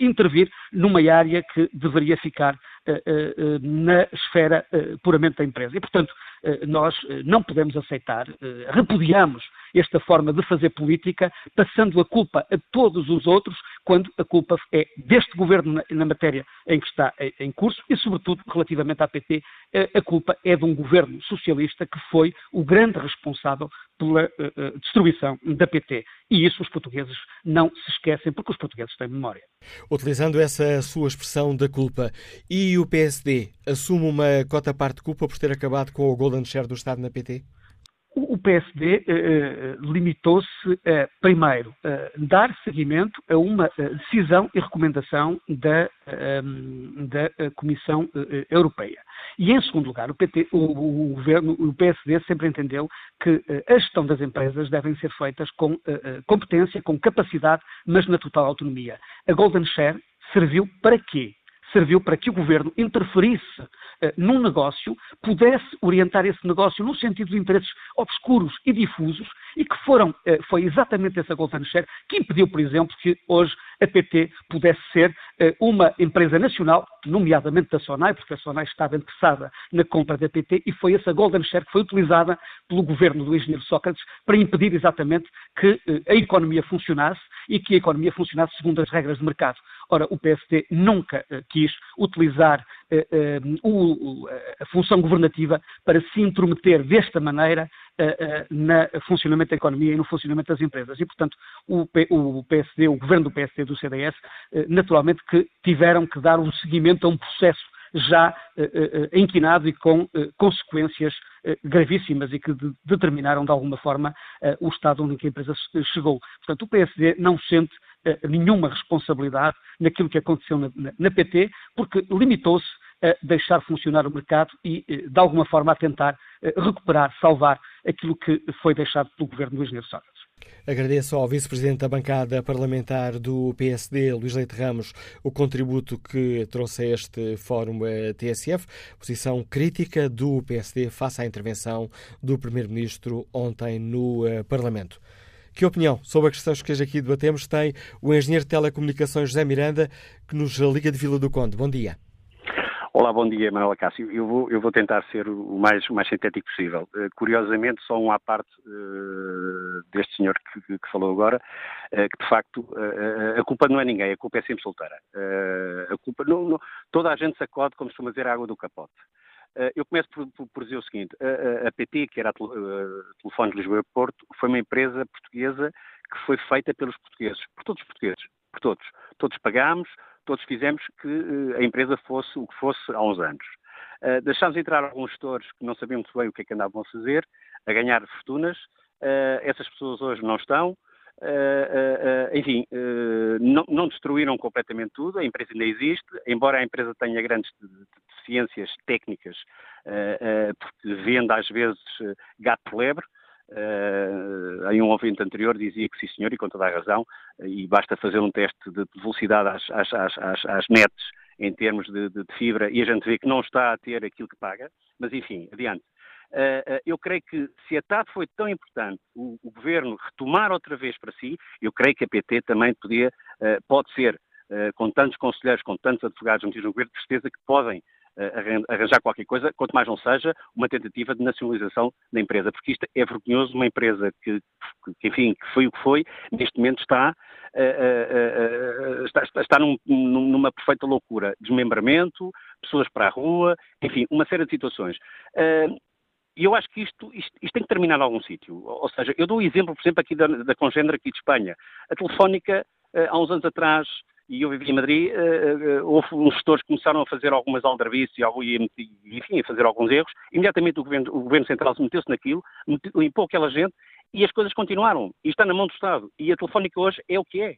intervir numa área que deveria ficar na esfera eh, puramente da empresa. E, portanto, eh, nós eh, não podemos aceitar, eh, repudiamos esta forma de fazer política, passando a culpa a todos os outros, quando a culpa é deste governo na, na matéria em que está em curso e, sobretudo, relativamente à PT, a, culpa é de um governo socialista que foi o grande responsável pela destruição da PT. E isso os portugueses não se esquecem, porque os portugueses têm memória. Utilizando essa sua expressão da culpa, e o PSD assume uma cota parte de culpa por ter acabado com o Golden Share do Estado na PT? O PSD eh, eh, limitou-se a, primeiro, a dar seguimento a uma eh, decisão e recomendação da, da Comissão Europeia. E, em segundo lugar, o, PT, o, o, governo, o PSD sempre entendeu que a gestão das empresas devem ser feitas com competência, com capacidade, mas na total autonomia. A Golden Share serviu para quê? Serviu para que o governo interferisse uh, num negócio, pudesse orientar esse negócio no sentido de interesses obscuros e difusos, e que foram, uh, foi exatamente essa Golden Share que impediu, por exemplo, que hoje a PT pudesse ser uh, uma empresa nacional, nomeadamente da Sonai, porque a Sonai estava interessada na compra da PT, e foi essa Golden Share que foi utilizada pelo governo do engenheiro Sócrates para impedir exatamente que a economia funcionasse e que a economia funcionasse segundo as regras de mercado. Ora, o PSD nunca quis utilizar a função governativa para se intrometer desta maneira no funcionamento da economia e no funcionamento das empresas. E, portanto, o, PSD, o governo do PSD e do CDS, naturalmente que tiveram que dar um seguimento a um processo já inquinado e com consequências gravíssimas e que de, determinaram, de alguma forma, o estado onde a empresa chegou. Portanto, o PSD não sente nenhuma responsabilidade naquilo que aconteceu na, na, na PT, porque limitou-se a deixar funcionar o mercado e, de alguma forma, a tentar recuperar, salvar aquilo que foi deixado pelo governo do engenheiro Sócrates. Agradeço ao vice-presidente da bancada parlamentar do PSD, Luís Leite Ramos, o contributo que trouxe a este fórum TSF, posição crítica do PSD face à intervenção do primeiro-ministro ontem no eh, Parlamento. Que opinião sobre as questões que hoje aqui debatemos tem o engenheiro de telecomunicações José Miranda, que nos liga de Vila do Conde. Bom dia. Olá, bom dia, Manuela Cássio. Eu vou, eu vou tentar ser o mais, o mais sintético possível. Uh, curiosamente, só um à parte uh, deste senhor que, que, falou agora, uh, que de facto a culpa não é ninguém, a culpa é sempre solteira. a culpa, não, não, toda a gente sacode, como costuma dizer, a água do capote. Eu começo por, por, por, dizer o seguinte: a, a PT, que era a Telefone de Lisboa e Porto, foi uma empresa portuguesa que foi feita pelos portugueses, por todos os portugueses, por todos. Todos pagámos, todos fizemos que eh, a empresa fosse o que fosse há uns anos. Uh, deixámos entrar alguns gestores que não sabiam muito bem o que é que andavam a fazer, a ganhar fortunas. Uh, essas pessoas hoje não estão. Uh, enfim, não, não, destruíram completamente tudo, a empresa ainda existe, embora a empresa tenha grandes deficiências técnicas, porque vende às vezes gato de lebre, em um ouvinte anterior dizia que sim senhor, e com toda a razão, e basta fazer um teste de velocidade às, às, às, às em termos de, de, de, fibra e a gente vê que não está a ter aquilo que paga, mas enfim, adiante. Uh, uh, eu creio que se a TAP foi tão importante o, o, governo retomar outra vez para si, eu creio que a PT também podia, pode ser, com tantos conselheiros, com tantos advogados metidos no governo, de certeza que podem arranjar qualquer coisa, quanto mais não seja uma tentativa de nacionalização da empresa, porque isto é vergonhoso, uma empresa que, que enfim, que foi o que foi, neste momento está, uh, uh, uh, está, está num, numa perfeita loucura, desmembramento, pessoas para a rua, enfim, uma série de situações. E eu acho que isto, isto, isto, tem que terminar em algum sítio. Ou seja, eu dou o exemplo, por exemplo, aqui da, da Congênera aqui de Espanha. A Telefónica, há uns anos atrás, e eu vivi em Madrid, uh, uh, houve uns gestores que começaram a fazer algumas aldrabices e, enfim, a fazer alguns erros. Imediatamente o Governo, o governo Central se meteu-se naquilo, limpou aquela gente e as coisas continuaram. E está na mão do Estado. E a Telefónica hoje é o que é.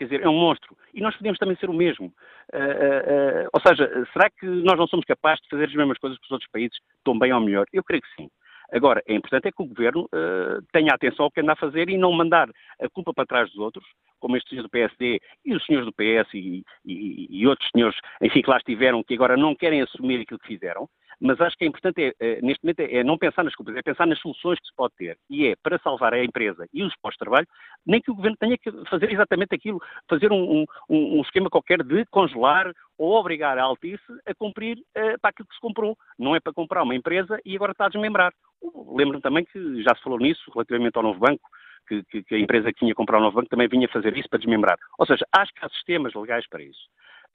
Quer dizer, é um monstro. E nós podemos também ser o mesmo. Uh, ou seja, será que nós não somos capazes de fazer as mesmas coisas que os outros países, tão bem ou melhor? Eu creio que sim. Agora, é importante é que o Governo uh, tenha atenção ao que anda a fazer e não mandar a culpa para trás dos outros, como estes senhores do PSD e os senhores do PS e, e, e, outros senhores, enfim, que lá estiveram, que agora não querem assumir aquilo que fizeram, mas acho que é importante, é, é, neste momento, é, é não pensar nas culpas, é pensar nas soluções que se pode ter. E é, para salvar a empresa e os postos de trabalho, nem que o Governo tenha que fazer exatamente aquilo, fazer um, um, um esquema qualquer de congelar ou obrigar a Altice a cumprir uh, para aquilo que se comprou. Não é para comprar uma empresa e agora está a desmembrar. lembro também que já se falou nisso relativamente ao novo banco, que, que, que a empresa que tinha comprar o novo banco também vinha fazer isso para desmembrar. Ou seja, acho que há sistemas legais para isso.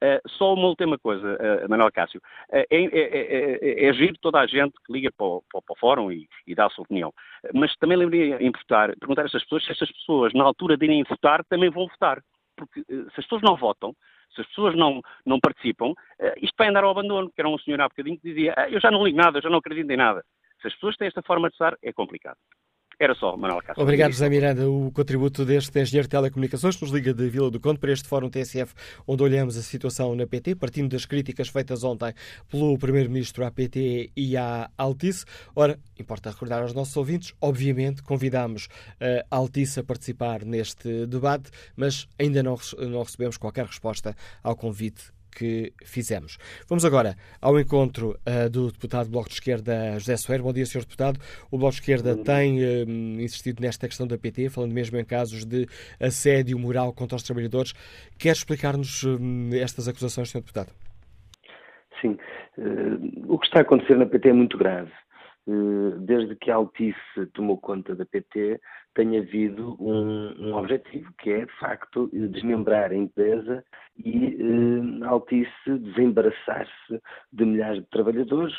Uh, só uma última coisa, uh, Manuel Cássio. Uh, é, é, é, é giro toda a gente que liga para o, para o fórum e, e, dá a sua opinião. Mas também lembrei em perguntar a estas pessoas se estas pessoas, na altura de irem votar, também vão votar. Porque se as pessoas não votam, se as pessoas não, não participam, isto vai andar ao abandono, que era um senhor há bocadinho que dizia, ah, eu já não ligo nada, eu já não acredito em nada. Se as pessoas têm esta forma de estar, é complicado. Era só, Manuel Castro. Obrigado, José Miranda. O contributo deste engenheiro de telecomunicações nos liga de Vila do Conde para este Fórum TSF, onde olhamos a situação na PT, partindo das críticas feitas ontem pelo Primeiro-Ministro à PT e à Altice. Ora, importa recordar aos nossos ouvintes, obviamente, convidamos a Altice a participar neste debate, mas ainda não, não recebemos qualquer resposta ao convite que fizemos. Vamos agora ao encontro uh, do deputado do Bloco de Esquerda, José Soeiro. Bom dia, Sr. Deputado. O Bloco de Esquerda tem uh, insistido nesta questão da PT, falando mesmo em casos de assédio moral contra os trabalhadores. Quer explicar-nos uh, estas acusações, Sr. Deputado? Sim. o que está a acontecer na PT é muito grave. Desde que a Altice tomou conta da PT, tem havido um, um, objetivo, que é, de facto, desmembrar a empresa e eh, Altice desembaraçar-se de milhares de trabalhadores.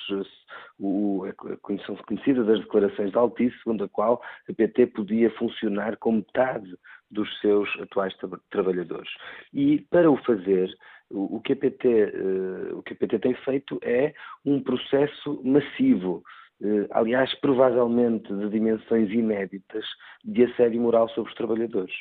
O, a, são conhecidas as declarações de Altice, segundo a qual a PT podia funcionar com metade dos seus atuais tra trabalhadores. E, para o fazer, o, o, que a PT, eh, o que a PT tem feito é um processo massivo eh, aliás, provavelmente de dimensões inéditas, de assédio moral sobre os trabalhadores.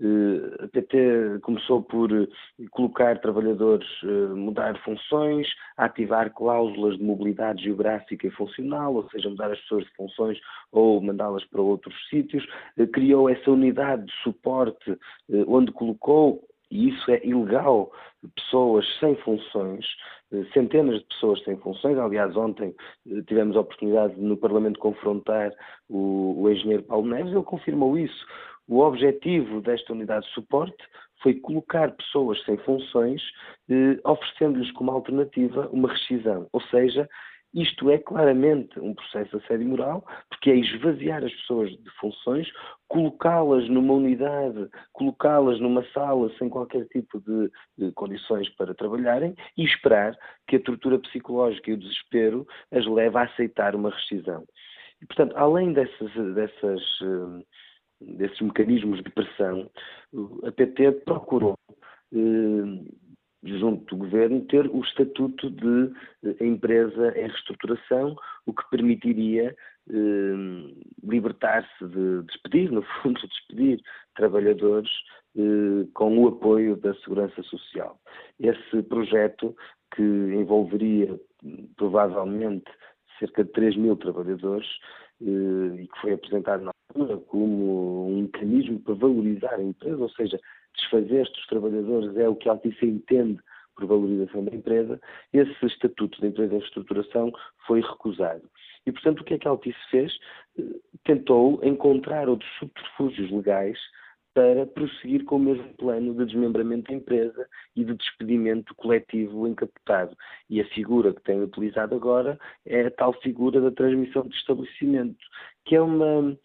Eh, a PT começou por eh, colocar trabalhadores, mudar funções, ativar cláusulas de mobilidade geográfica e funcional, ou seja, mudar as pessoas de funções ou mandá-las para outros sítios. Criou essa unidade de suporte onde colocou e isso é ilegal, pessoas sem funções, eh, centenas de pessoas sem funções. Aliás, ontem eh, tivemos a oportunidade de, no Parlamento confrontar o, o engenheiro Paulo Neves, ele confirmou isso. O objetivo desta unidade de suporte foi colocar pessoas sem funções, eh, oferecendo-lhes como alternativa uma rescisão, ou seja, isto é claramente um processo de assédio moral, porque é esvaziar as pessoas de funções, colocá-las numa unidade, colocá-las numa sala sem qualquer tipo de, de, condições para trabalharem e esperar que a tortura psicológica e o desespero as leve a aceitar uma rescisão. E, portanto, além dessas, dessas, eh, desses mecanismos de pressão, a PT procurou eh, junto do governo, ter o estatuto de eh, empresa em reestruturação, o que permitiria eh, libertar-se de despedir, no fundo, despedir trabalhadores eh, com o apoio da Segurança Social. Esse projeto, que envolveria provavelmente cerca de 3 mil trabalhadores, eh, e que foi apresentado na altura como um mecanismo para valorizar a empresa, ou seja, desfazer estes trabalhadores é o que a Altice entende por valorização da empresa, esse estatuto da empresa em reestruturação foi recusado. E, portanto, o que é que a Altice fez? Eh, tentou encontrar outros subterfúgios legais para prosseguir com o mesmo plano de desmembramento da empresa e de despedimento coletivo encapotado. E a figura que tem utilizado agora é a tal figura da transmissão de estabelecimento, que é uma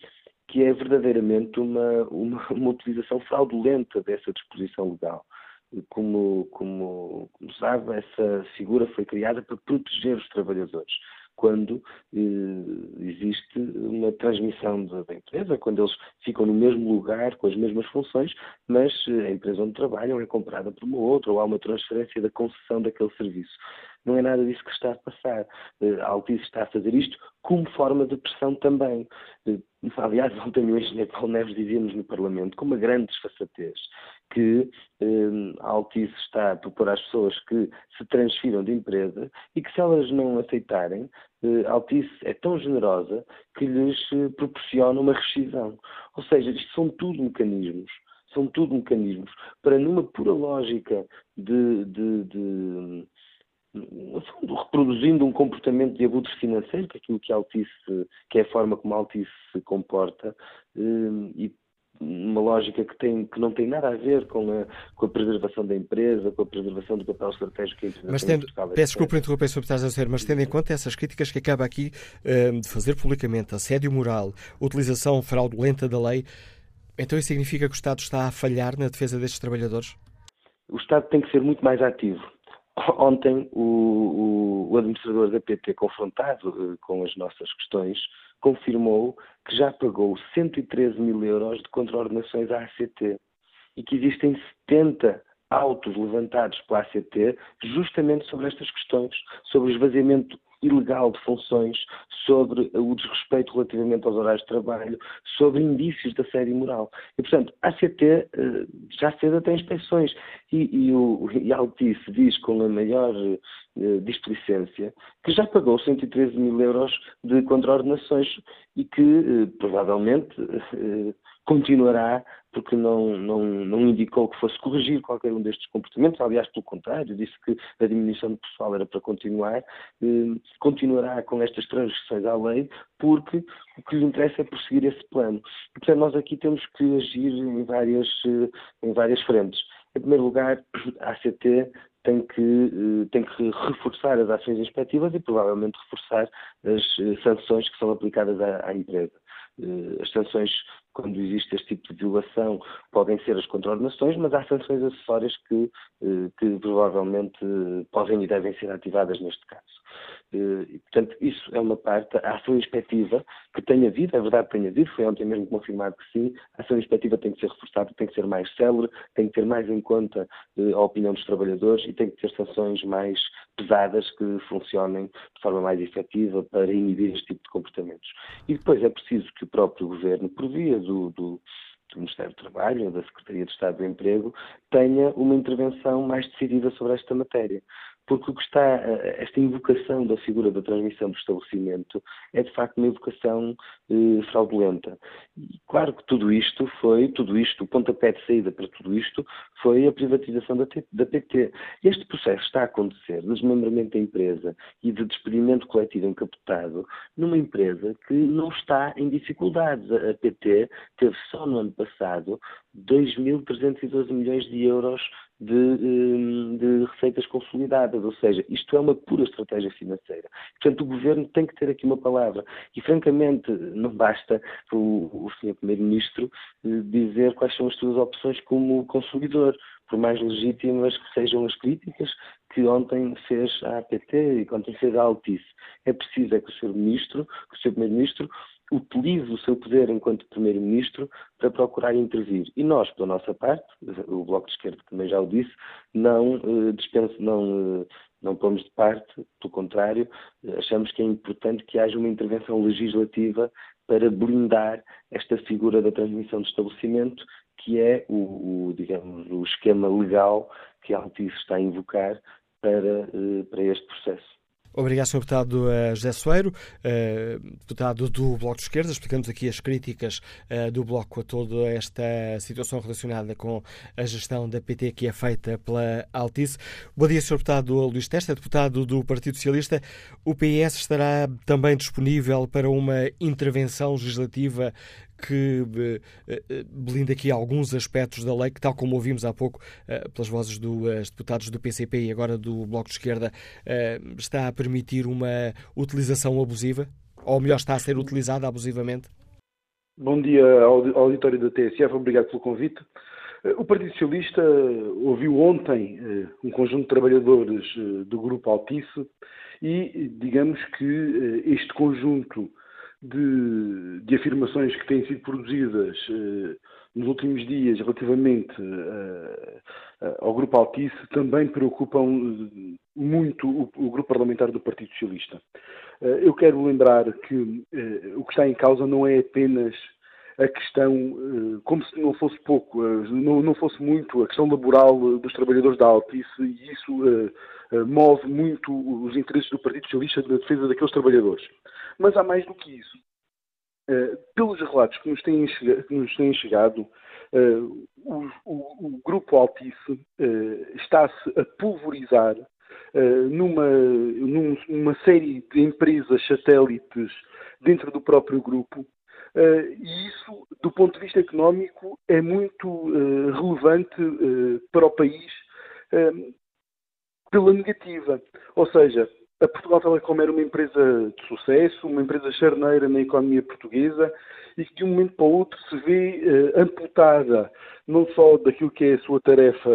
que é verdadeiramente uma, uma, uma utilização fraudulenta dessa disposição legal. Como, como, como sabe, essa figura foi criada para proteger os trabalhadores quando eh, existe uma transmissão da, empresa, quando eles ficam no mesmo lugar, com as mesmas funções, mas eh, a empresa onde trabalham é comprada por uma outra, ou há uma transferência da concessão daquele serviço. Não é nada disso que está a passar. Eh, a Altice está a fazer isto como forma de pressão também. Eh, aliás, ontem o engenheiro Paulo Neves dizia-nos no Parlamento, com uma grande desfaçatez, que eh, a Altice está a propor às pessoas que se transfiram de empresa e que se elas não aceitarem, a Altice é tão generosa que lhes proporciona uma rescisão. Ou seja, isto são tudo mecanismos são tudo mecanismos para, numa pura lógica de, de, de, no fundo, reproduzindo um comportamento de abuso financeiro, que é aquilo que a Altice, que é a forma como a Altice se comporta, eh, e uma lógica que, tem, que não tem nada a ver com a, com a preservação da empresa, com a preservação do papel estratégico que a empresa mas tendo, Portugal, Peço desculpa por interromper sobre o que estás a dizer, mas tendo em conta essas críticas que acaba aqui uh, de fazer publicamente, assédio moral, utilização fraudulenta da lei, então isso significa que o Estado está a falhar na defesa destes trabalhadores? O Estado tem que ser muito mais ativo. Ontem, o, o, o administrador da PT, confrontado uh, com as nossas questões, confirmou que já pagou 113 mil euros de contraordenações à ACT e que existem 70 autos levantados pela ACT justamente sobre estas questões, sobre o esvaziamento ilegal de funções, sobre o desrespeito relativamente aos horários de trabalho, sobre indícios de assédio moral. E, portanto, a ACT eh, já cedo tem inspeções e, e, o, e a Altice diz com a maior eh, displicência que já pagou 113 mil euros de contraordenações e que eh, provavelmente continuará porque não, não, não indicou que fosse corrigir qualquer um destes comportamentos, aliás, pelo contrário, disse que a diminuição de pessoal era para continuar, eh, continuará com estas transgressões à lei, porque o que lhe interessa é prosseguir esse plano. E, portanto, nós aqui temos que agir em várias, eh, em várias frentes. Em primeiro lugar, a ACT tem que, eh, tem que reforçar as ações inspectivas e provavelmente reforçar as eh, sanções que são aplicadas à, à empresa. As sanções, quando existe este tipo de violação, podem ser as contraordenações, mas há sanções acessórias que, eh, que provavelmente podem e devem ser ativadas neste caso. Eh, e, portanto, isso é uma parte. A ação inspectiva que tem havido, é verdade que tem havido, foi ontem mesmo confirmado que sim, a ação inspectiva tem que ser reforçada, tem que ser mais célere, tem que ter mais em conta a opinião dos trabalhadores e tem que ter sanções mais pesadas que funcionem de forma mais efetiva para inibir este tipo de comportamentos. E depois é preciso que o próprio Governo, por via do, do do Ministério do Trabalho ou da Secretaria de Estado do Emprego tenha uma intervenção mais decidida sobre esta matéria porque o que está, eh, esta invocação da figura da transmissão do estabelecimento é de facto uma invocação eh, fraudulenta. E claro que tudo isto foi, tudo isto, o pontapé de saída para tudo isto foi a privatização da, da PT. Este processo está a acontecer de desmembramento da empresa e de despedimento coletivo encapotado numa empresa que não está em dificuldades. A PT teve só no ano passado 2.312 milhões de euros de, hum, de, receitas consolidadas, ou seja, isto é uma pura estratégia financeira. Portanto, o Governo tem que ter aqui uma palavra. E, francamente, não basta o, o Sr. Primeiro-Ministro eh, dizer quais são as suas opções como consumidor, por mais legítimas que sejam as críticas que ontem fez a APT e que ontem fez a Altice. É preciso é que o Sr. Ministro, que o Sr. Primeiro-Ministro, utilize o seu poder enquanto Primeiro-Ministro para procurar intervir. E nós, pela nossa parte, o Bloco de Esquerda também já o disse, não uh, dispenso, não, uh, não pomos de parte, pelo contrário, achamos que é importante que haja uma intervenção legislativa para blindar esta figura da transmissão de estabelecimento, que é o, o digamos, o esquema legal que a Altice está a invocar para, para este processo. Obrigado, Sr. Deputado uh, José Soeiro, uh, deputado do Bloco de Esquerda. Explicamos aqui as críticas uh, do Bloco a toda esta situação relacionada com a gestão da PT que é feita pela Altice. Bom dia, Sr. Deputado Luís Testa, deputado do Partido Socialista. O PS estará também disponível para uma intervenção legislativa que eh, eh, blinda aqui alguns aspectos da lei, que, tal como ouvimos há pouco eh, pelas vozes dos deputados do PCP e agora do Bloco de Esquerda, está a permitir uma utilização abusiva? Ou melhor, está a ser utilizada abusivamente? Bom dia ao auditório da TSF, obrigado pelo convite. O Partido Socialista ouviu ontem um conjunto de trabalhadores do Grupo Altice e digamos que este conjunto de, de afirmações que têm sido produzidas eh, nos últimos dias relativamente eh, eh, ao Grupo Altice também preocupam muito o, o, Grupo Parlamentar do Partido Socialista. eu quero lembrar que o que está em causa não é apenas a questão, como se não fosse pouco, não, não fosse muito, a questão laboral dos trabalhadores da Altice, e isso move muito os interesses do Partido Socialista na defesa daqueles trabalhadores. Mas há mais do que isso. Uh, pelos relatos que nos têm, que nos têm chegado, uh, o, o, o, grupo Altice uh, está-se a pulverizar numa, numa série de empresas satélites dentro do próprio grupo. e isso, do ponto de vista económico, é muito relevante para o país pela negativa. Ou seja, a Portugal Telecom era uma empresa de sucesso, uma empresa charneira na economia portuguesa e que de um momento para o outro se vê uh, amputada não só daquilo que é a sua tarefa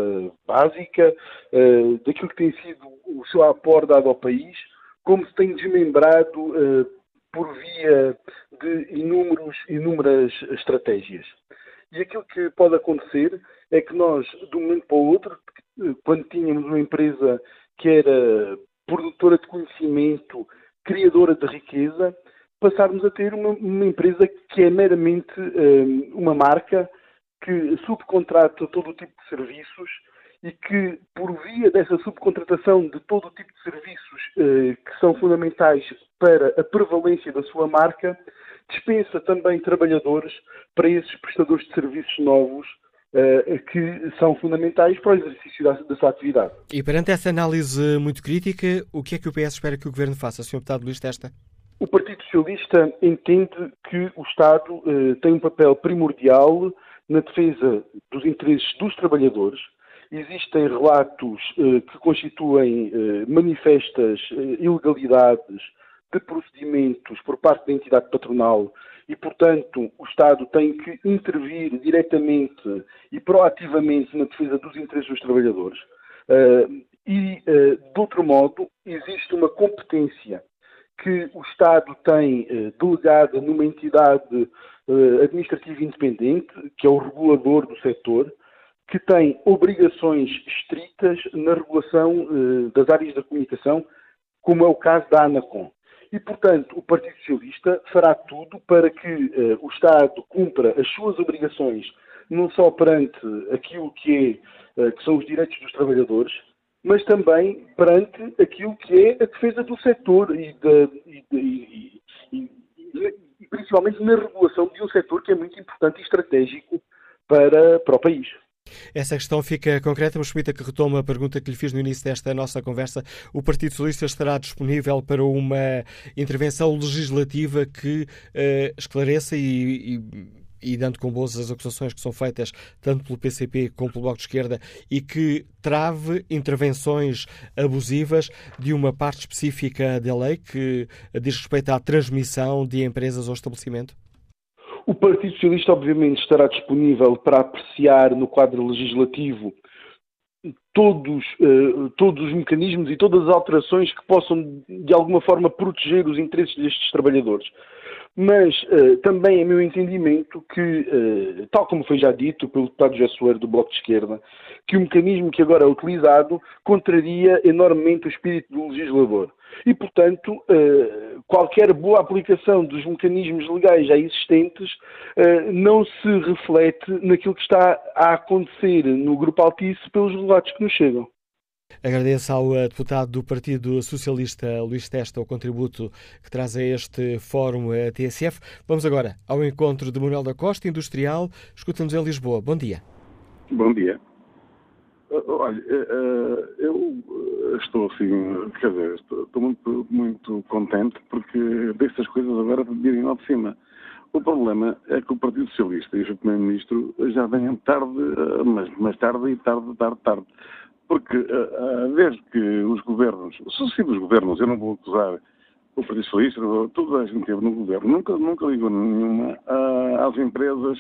básica, uh, daquilo que tem sido o seu aporte dado ao país, como se tem desmembrado uh, por via de inúmeros, inúmeras estratégias. E aquilo que pode acontecer é que nós, de um momento para o outro, quando tínhamos uma empresa que era produtora de conhecimento, criadora de riqueza, passarmos a ter uma, uma empresa que é meramente um, uma marca que subcontrata todo o tipo de serviços e que, por via dessa subcontratação de todo o tipo de serviços uh, que são fundamentais para a prevalência da sua marca, dispensa também trabalhadores para esses prestadores de serviços novos que são fundamentais para o exercício sua atividade. E perante essa análise muito crítica, o que é que o PS espera que o Governo faça, Sr. Deputado Luís Testa? O Partido Socialista entende que o Estado uh, tem um papel primordial na defesa dos interesses dos trabalhadores. Existem relatos uh, que constituem manifestas ilegalidades de procedimentos por parte da entidade patronal e, portanto, o Estado tem que intervir diretamente e proativamente na defesa dos interesses dos trabalhadores. Uh, e, uh, de outro modo, existe uma competência que o Estado tem uh, delegada numa entidade administrativa independente, que é o regulador do setor, que tem obrigações estritas na regulação das áreas da comunicação, como é o caso da ANACOM. E, portanto, o Partido Socialista fará tudo para que uh, o Estado cumpra as suas obrigações, não só perante aquilo que, é, uh, que são os direitos dos trabalhadores, mas também perante aquilo que é a defesa do setor e, de, e, de, e, e principalmente na regulação de um setor que é muito importante e estratégico para, para o país. Essa questão fica concreta, mas permita que retome a pergunta que lhe fiz no início desta nossa conversa. O Partido Socialista estará disponível para uma intervenção legislativa que uh, esclareça e, e e dando com boas as acusações que são feitas tanto pelo PCP como pelo Bloco de Esquerda e que trave intervenções abusivas de uma parte específica da lei que diz respeito à transmissão de empresas ao estabelecimento? O Partido Socialista, obviamente, estará disponível para apreciar no quadro legislativo todos, uh, todos os mecanismos e todas as alterações que possam, de alguma forma, proteger os interesses destes trabalhadores. Mas uh, também é meu entendimento que, uh, tal como foi já dito pelo deputado José Soeiro do Bloco de Esquerda, que o mecanismo que agora é utilizado contraria enormemente o espírito do legislador. E, portanto, uh, qualquer boa aplicação dos mecanismos legais já existentes não se reflete naquilo que está a acontecer no Grupo Altice pelos relatos que nos chegam. Agradeço ao eh, deputado do Partido Socialista, Luís Testa, o contributo que traz a este fórum a eh, TSF. Vamos agora ao encontro de Manuel da Costa, industrial. Escuta-nos em Lisboa. Bom dia. Bom dia. Eh, olha, eu estou assim, quer dizer, estou muito, muito contente porque destas coisas agora virem lá de cima. O problema é que o Partido Socialista e o Primeiro-Ministro já vêm tarde, mas mais tarde e tarde, tarde, tarde. Porque, uh, desde que os governos, sucessivos governos, eu não vou acusar o Partido Socialista, toda a gente teve no governo, nunca, nunca ligou nenhuma uh, às empresas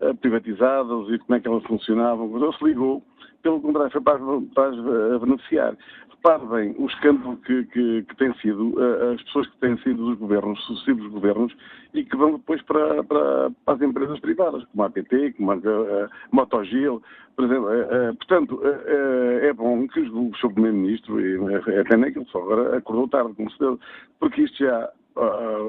uh, privatizadas e como é que elas funcionavam, não se ligou, pelo contrário, foi para, para as beneficiar. Repare bem o escândalo que, que, que tem sido, uh, as pessoas que têm sido dos governos, sucessivos governos, e que vão depois para, para, para as empresas privadas, como a APT, como a uh, Motogil, por exemplo. Uh, portanto, é bom que o Sr. Primeiro-Ministro, e até nem que ele só agora acordou tarde, como se deu, porque isto já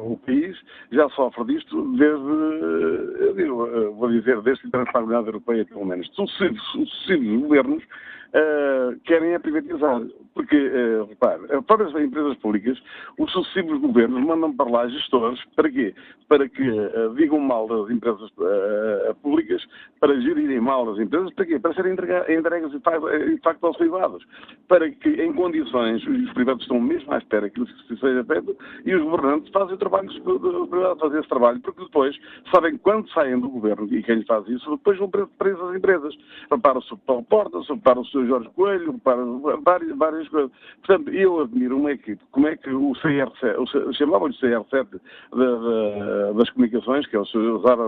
o país já sofre disto desde, eu digo, vou dizer, desde a Transparency Europeia, pelo menos. Sucessivos, sucessivos governos uh, querem é privatizar. Porque, uh, repare, as próprias empresas públicas, os sucessivos governos mandam para lá gestores, para quê? Para que uh, digam mal das empresas públicas, para gerirem mal as empresas, para quê? Para serem entregues de facto aos privados. Para que, em condições, os privados estão mesmo à espera que isso seja feito e os governantes fazem o trabalho, os privados fazem esse trabalho, porque depois sabem quando saem do governo e quem faz isso, depois vão para essas empresas. Repara-se o Paulo Porta, repara o Sr. Jorge Coelho, repara várias, várias coisas. Portanto, eu admiro uma equipe, como é que o CR7, chamavam-lhe CR7 das comunicações, que é o Sr. Zara,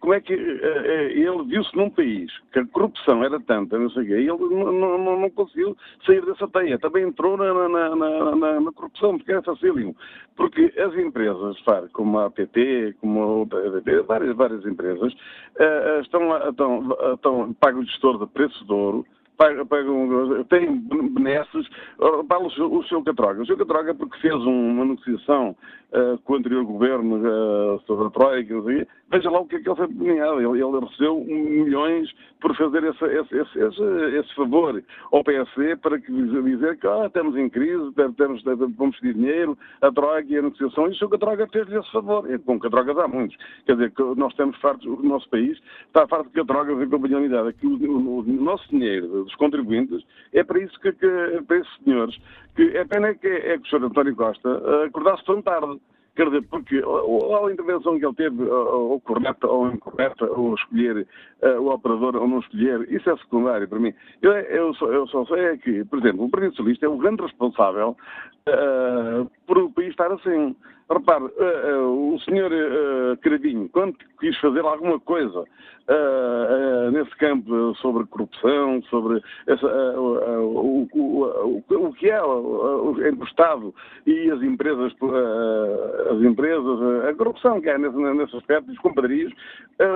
como é que uh, ele viu-se num país que a corrupção era tanta, não sei o quê, e ele não, não, não conseguiu sair dessa teia. Também entrou na, na, na, na corrupção, porque é facílimo. Porque as empresas, como a APT, como a várias, várias empresas, uh, estão, estão, estão, pagam o gestor de preço de ouro, pagam, têm benesses, vale o seu Catroga. O seu Catroga porque fez uma negociação uh, com o anterior governo uh, sobre a Troika, veja lá o que é que ele foi premiado. Ele, ele recebeu milhões por fazer esse, esse, esse, esse, favor ao PSD para que, dizer que ah, estamos em crise, temos, vamos pedir dinheiro, a Troika e a negociação, e o seu Catroga fez-lhe esse favor. E, com Catrogas há muitos. Quer dizer, que nós estamos fartos, o nosso país está farto de Catrogas e companhia unidade. O, o, o, nosso dinheiro dos contribuintes é para isso que, que para esses senhores, que é pena que, é que o Sr. António Costa eh, acordasse tão tarde. Quer dizer, porque ou a intervenção que ele teve, ou correta ou incorreta, ou escolher uh, o operador ou não escolher, isso é secundário para mim. Eu, eu, só, eu só sei é que, por exemplo, o Partido Socialista é o grande responsável uh, por o país estar assim. Repare, uh, uh, o senhor uh, quando quis fazer alguma coisa nesse campo sobre corrupção, sobre essa, o, o, o, que é entre o Estado e as empresas, as empresas, a corrupção que há nesse, nesse aspecto, os compadrios,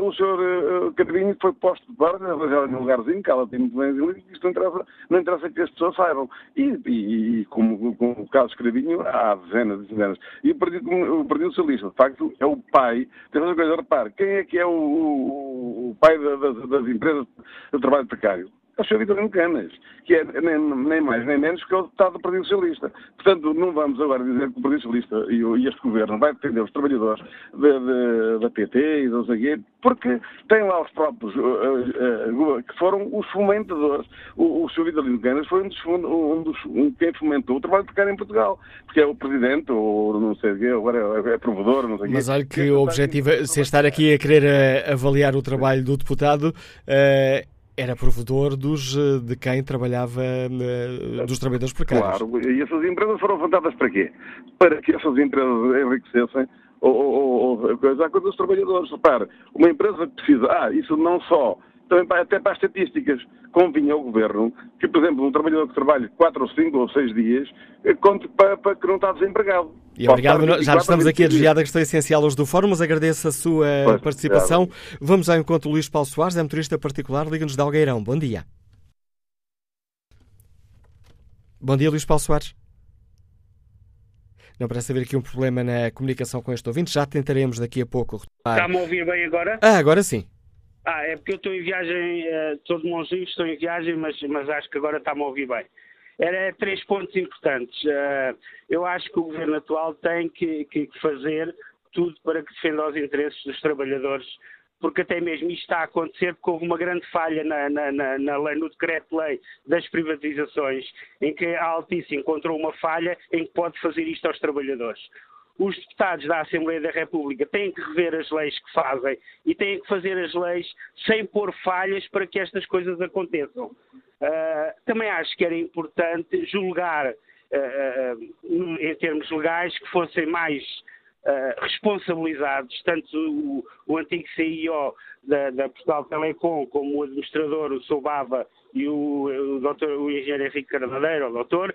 o senhor Cravinho foi posto de parte, arranjado em um lugarzinho, que ela tem muito bem, isto não interessa, não interessa que as pessoas saibam. E, e, e como, o caso Cravinho, há dezenas e dezenas. E o Partido o Partido Socialista, de facto, é o pai. Tem uma coisa, repare, quem é que é o, o pai das, das empresas de trabalho precário? É o Sr. Vitorino Canas, que é nem, nem, mais nem menos que o deputado do Partido Socialista. Portanto, não vamos agora dizer que o Partido Socialista e, o, e este governo vai defender os trabalhadores da PT e do Zagueiro, porque tem lá os próprios, uh, uh, uh, que foram os fomentadores. O, o Sr. Vitorino Canas foi um dos, um dos um, quem fomentou o trabalho precário em Portugal, porque é o Presidente, ou não sei o quê, agora é, é provedor, não sei Mas olha que o objetivo, é, sem estar aqui a querer avaliar o trabalho do deputado, eh, era provedor dos, eh, de quem trabalhava, eh, dos trabalhadores precários. Claro, e essas empresas foram fundadas para quê? Para que essas empresas enriquecessem ou, ou, ou coisa, a coisa dos trabalhadores. Repare, uma empresa precisa, ah, isso não só também até para as estatísticas. Convinha ao Governo que, por exemplo, um trabalhador que trabalhe 4 ou 5 ou 6 dias eh, conte para, para que não está desempregado. E obrigado, já estamos aqui a desviar da questão essencial hoje do Fórum, mas agradeço a sua pois, participação. Obrigado. Vamos ao encontro Luís Paulo Soares, é motorista particular, liga-nos de Algueirão. Bom dia. Bom dia, Luís Paulo Soares. Não parece haver aqui um problema na comunicação com este ouvinte, já tentaremos daqui a pouco. Está-me a ouvir bem agora? Ah, agora sim. Ah, é porque eu estou em viagem, uh, estou de Monzinhos, estou em viagem, mas, mas acho que agora está-me a ouvir bem. Era três pontos importantes. Uh, eu acho que o governo atual tem que, que, fazer tudo para que defenda os interesses dos trabalhadores, porque até mesmo isto está a acontecer porque houve uma grande falha na, na, na, na lei, no decreto-lei das privatizações, em que a Altice encontrou uma falha em que pode fazer isto aos trabalhadores os deputados da Assembleia da República têm que rever as leis que fazem e têm que fazer as leis sem pôr falhas para que estas coisas aconteçam. Uh, também acho que era importante julgar, uh, em termos legais, que fossem mais responsabilizados, tanto o, o antigo CIO da, da, Portugal Telecom como o administrador, o Soubava e o, o, doutor, o engenheiro Henrique Carnadeiro, o doutor,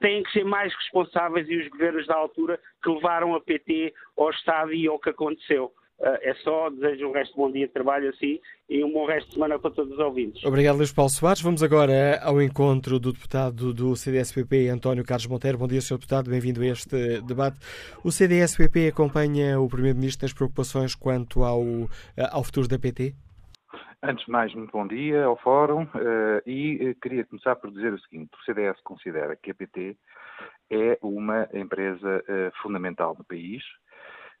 têm que ser mais responsáveis e os governos da altura que levaram a PT ao Estado e ao que aconteceu. Eh, é só, desejo um resto de bom dia de trabalho assim e um bom resto de semana para todos os ouvintes. Obrigado, Luís Paulo Soares. Vamos agora ao encontro do deputado do CDSPP, António Carlos Monteiro. Bom dia, Sr. Deputado, bem-vindo a este debate. O CDSPP acompanha o Primeiro-Ministro nas preocupações quanto ao, eh, ao futuro da PT? Antes de mais, muito bom dia ao Fórum uh, e queria começar por dizer o seguinte: o CDS considera que a PT é uma empresa fundamental no país, eh,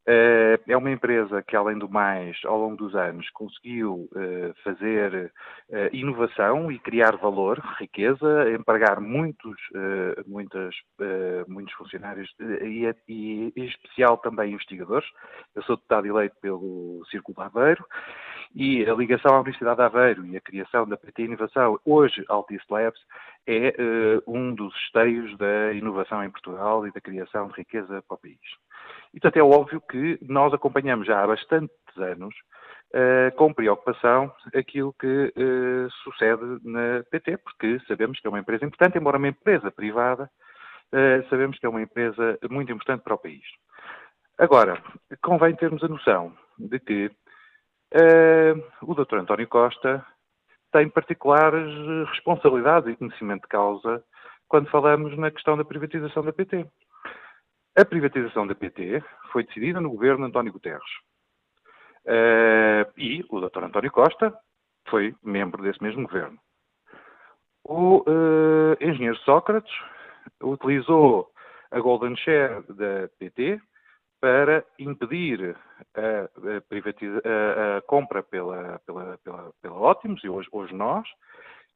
é uma empresa que, além do mais, ao longo dos anos, conseguiu eh, fazer eh, inovação e criar valor, riqueza, empregar muitos, muitas, muitos funcionários e, e, em especial, também investigadores. Eu sou deputado eleito pelo Círculo de Aveiro e a ligação à Universidade de Aveiro e a criação da PT Inovação, hoje Altice Labs, é um dos esteios da inovação em Portugal e da criação de riqueza para o país. E, portanto, é óbvio que nós acompanhamos já há bastantes anos, uh, com preocupação, aquilo que uh, sucede na PT, porque sabemos que é uma empresa importante, embora uma empresa privada, uh, sabemos que é uma empresa muito importante para o país. Agora, convém termos a noção de que o Dr. António Costa tem particulares responsabilidades e conhecimento de causa quando falamos na questão da privatização da PT. A privatização da PT foi decidida no governo António Guterres. Uh, e o Dr. António Costa foi membro desse mesmo governo. O uh, engenheiro Sócrates utilizou a Golden Share da PT para impedir a, a, a, a compra pela, pela, pela, pela e hoje, hoje nós,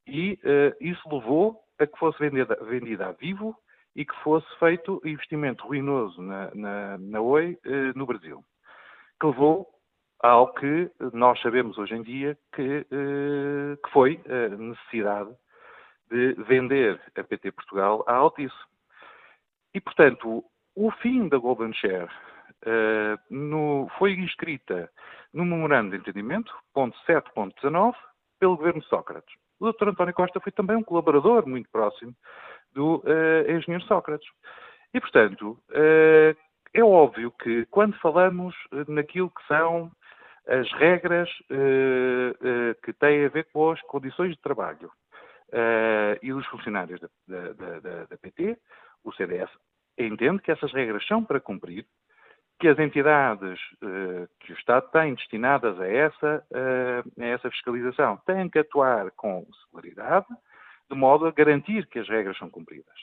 e uh, isso levou a que fosse vendida, vendida a vivo e que fosse feito investimento ruinoso na, na, na Oi eh, no Brasil, que levou ao que nós sabemos hoje em dia que, eh, que foi a necessidade de vender a PT Portugal à Altice. E, portanto, o fim da Golden Share uh, no, foi inscrita no memorando de entendimento, ponto 7.19, pelo governo Sócrates. O Dr. António Costa foi também um colaborador muito próximo do uh, engenheiro Sócrates. E, portanto, uh, é óbvio que quando falamos naquilo que são as regras que têm a ver com as condições de trabalho e dos funcionários da, da, da, da PT, o CDS entende que essas regras são para cumprir, que as entidades uh, que o Estado tem destinadas a essa, uh, a essa fiscalização têm que atuar com celeridade, de modo a garantir que as regras são cumpridas.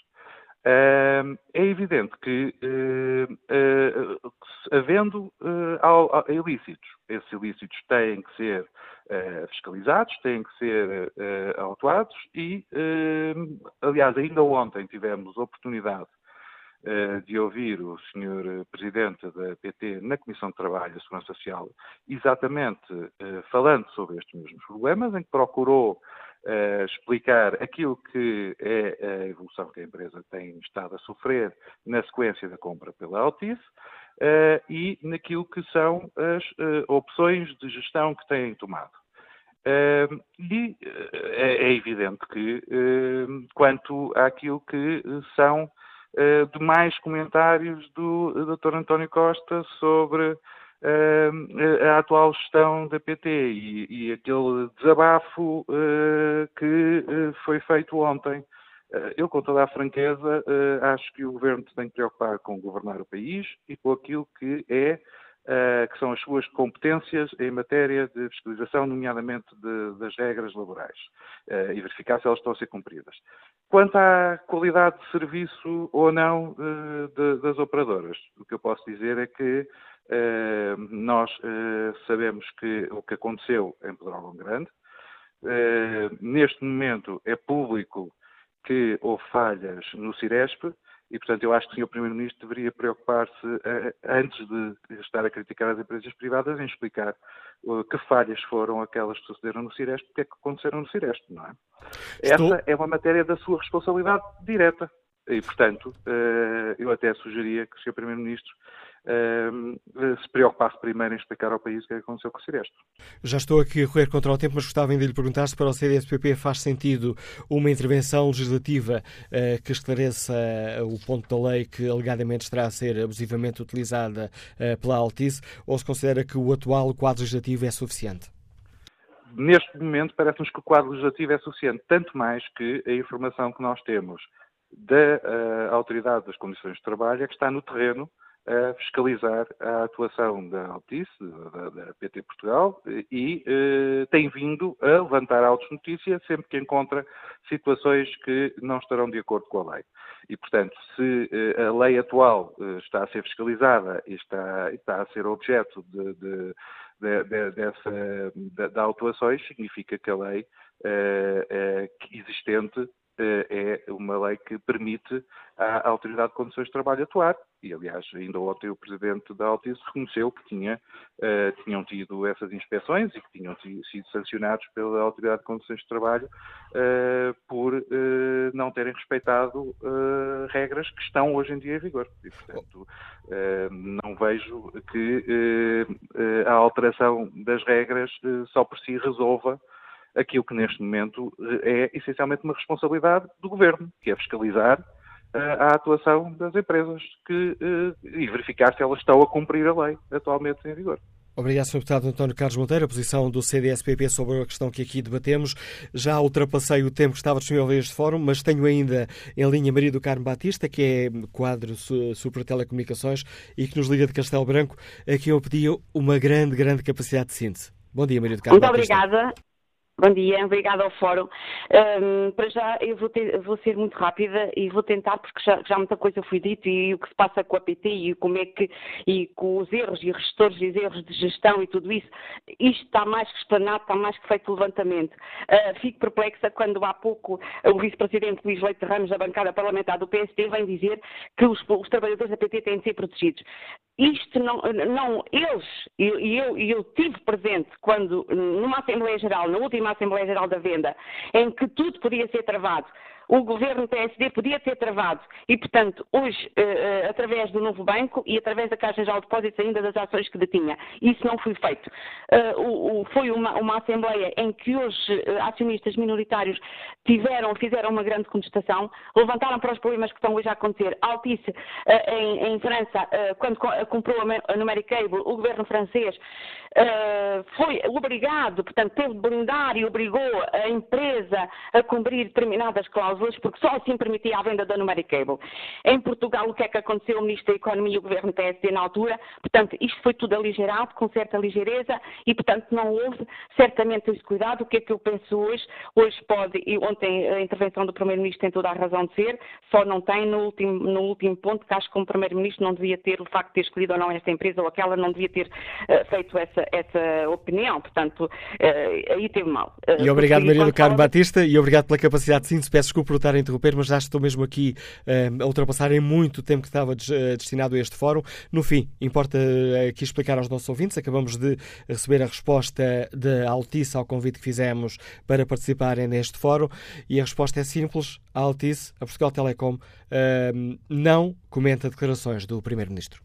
É evidente que, havendo ilícitos, esses ilícitos têm que ser fiscalizados, têm que ser autuados e, aliás, ainda ontem tivemos oportunidade eh, de ouvir o Sr. Eh, Presidente da PT na Comissão de Trabalho e Segurança Social, exatamente eh, falando sobre estes mesmos problemas, em que procurou explicar aquilo que é a evolução que a empresa tem estado a sofrer na sequência da compra pela Altice e naquilo que são as opções de gestão que têm tomado. Uh, e uh, é, evidente que, uh, quanto àquilo que são de mais comentários do Dr. António Costa sobre uh, a atual gestão da PT e, e aquele desabafo que foi feito ontem. Eu, com toda a franqueza, acho que o Governo tem que preocupar com governar o país e com aquilo que é que são as suas competências em matéria de fiscalização, nomeadamente de, das regras laborais, uh, e verificar se elas estão a ser cumpridas. Quanto à qualidade de serviço ou não uh, de, das operadoras, o que eu posso dizer é que nós sabemos que o que aconteceu em Pedrógão Grande, neste momento é público que houve falhas no Ciresp, e, portanto, eu acho que o Sr. Primeiro-Ministro deveria preocupar-se, uh, antes de estar a criticar as empresas privadas, em explicar uh, que falhas foram aquelas que sucederam no Ciresp, porque é que aconteceram no Ciresp, não é? Estou... Essa é uma matéria da sua responsabilidade direta. E, portanto, eu até sugeria que o Sr. Primeiro-Ministro se preocupasse primeiro em explicar ao país o que é aconteceu com o Ciresp. Já estou aqui a correr contra o tempo, mas gostava ainda de lhe perguntar se para o CDSPP faz sentido uma intervenção legislativa uh, que esclareça o ponto da lei que alegadamente estará a ser abusivamente utilizada pela Altice, ou se considera que o atual quadro legislativo é suficiente? Neste momento, parece-nos que o quadro legislativo é suficiente, tanto mais que a informação que nós temos da uh, Autoridade das Condições de Trabalho é que está no terreno a fiscalizar a atuação da Altice, da, da PT Portugal, e eh, tem vindo a levantar autos notícia sempre que encontra situações que não estarão de acordo com a lei. E, portanto, se eh, a lei atual eh, está a ser fiscalizada e está, está a ser objeto de, de, de, de dessa, de, de autuações, significa que a lei eh, eh existente é uma lei que permite à Autoridade de Condições de Trabalho atuar. E, aliás, ainda ontem o Presidente da Altice reconheceu que tinha, uh, tinham tido essas inspeções e que tinham sido sancionados pela Autoridade de Condições de Trabalho uh, por uh, não terem respeitado regras que estão hoje em dia em vigor. E, portanto, não vejo que a alteração das regras só por si resolva aquilo que neste momento eh, é essencialmente uma responsabilidade do governo, que é fiscalizar uh, a atuação das empresas que, uh, e verificar se elas estão a cumprir a lei atualmente em vigor. Obrigado, Sr. Deputado António Carlos Monteiro. A posição do CDSPP sobre a questão que aqui debatemos. Já ultrapassei o tempo que estava disponível a este fórum, mas tenho ainda em linha Maria do Carmo Batista, que é quadro Super Telecomunicações e que nos liga de Castelo Branco, a quem eu pedi uma grande, grande capacidade de síntese. Bom dia, Maria do Carmo Muito Batista. obrigada. Bom dia, obrigada ao Fórum. Um, para já, eu vou, ter, vou, ser muito rápida e vou tentar, porque já, já, muita coisa foi dito e o que se passa com a PT e como é que, e com os erros e gestores e os erros de gestão e tudo isso, isto está mais que explanado, está mais que feito levantamento. Uh, fico perplexa quando há pouco o vice-presidente Luís Leite Ramos, da bancada parlamentar do PSD, vem dizer que os, os trabalhadores da PT têm de ser protegidos isto não, não eles, e eu, eu, eu tive presente quando, numa Assembleia Geral, na última Assembleia Geral da Venda, em que tudo podia ser travado, o governo PSD podia ter travado e, portanto, hoje, uh, através do novo banco e através da Caixa de Depósitos ainda das ações que detinha. Isso não foi feito. Uh, o, o, foi uma, uma, Assembleia em que os uh, acionistas minoritários tiveram, fizeram uma grande contestação, levantaram para os problemas que estão hoje a acontecer. Altice, em, em, França, quando comprou a Numeric Cable, o governo francês foi obrigado, portanto, teve de blindar e obrigou a empresa a cumprir determinadas cláusulas cláusulas, porque só assim permitia a venda da Numeric Cable. Em Portugal, o que é que aconteceu? O Ministro da Economia e o Governo PSD na altura, portanto, isto foi tudo aligerado, com certa ligeireza, e, portanto, não houve certamente esse cuidado. O que é que eu penso hoje? Hoje pode, e ontem a intervenção do Primeiro-Ministro tem toda a razão de ser, só não tem no último, no último ponto, que acho que o Primeiro-Ministro não devia ter o facto de ter escolhido ou não esta empresa, ou aquela não devia ter uh, feito essa, essa opinião. Portanto, uh, aí teve mal. Uh, e obrigado, Maria do Carmo Batista, e obrigado pela capacidade de síntese. Peço desculpa por estar a interromper, mas já estou mesmo aqui uh, a ultrapassar em muito tempo que estava uh, destinado a este fórum. No fim, importa uh, aqui explicar aos nossos ouvintes, acabamos de receber a resposta da Altice ao convite que fizemos para participarem neste fórum e a resposta é simples. A Altice, a Portugal Telecom, não comenta declarações do Primeiro-Ministro.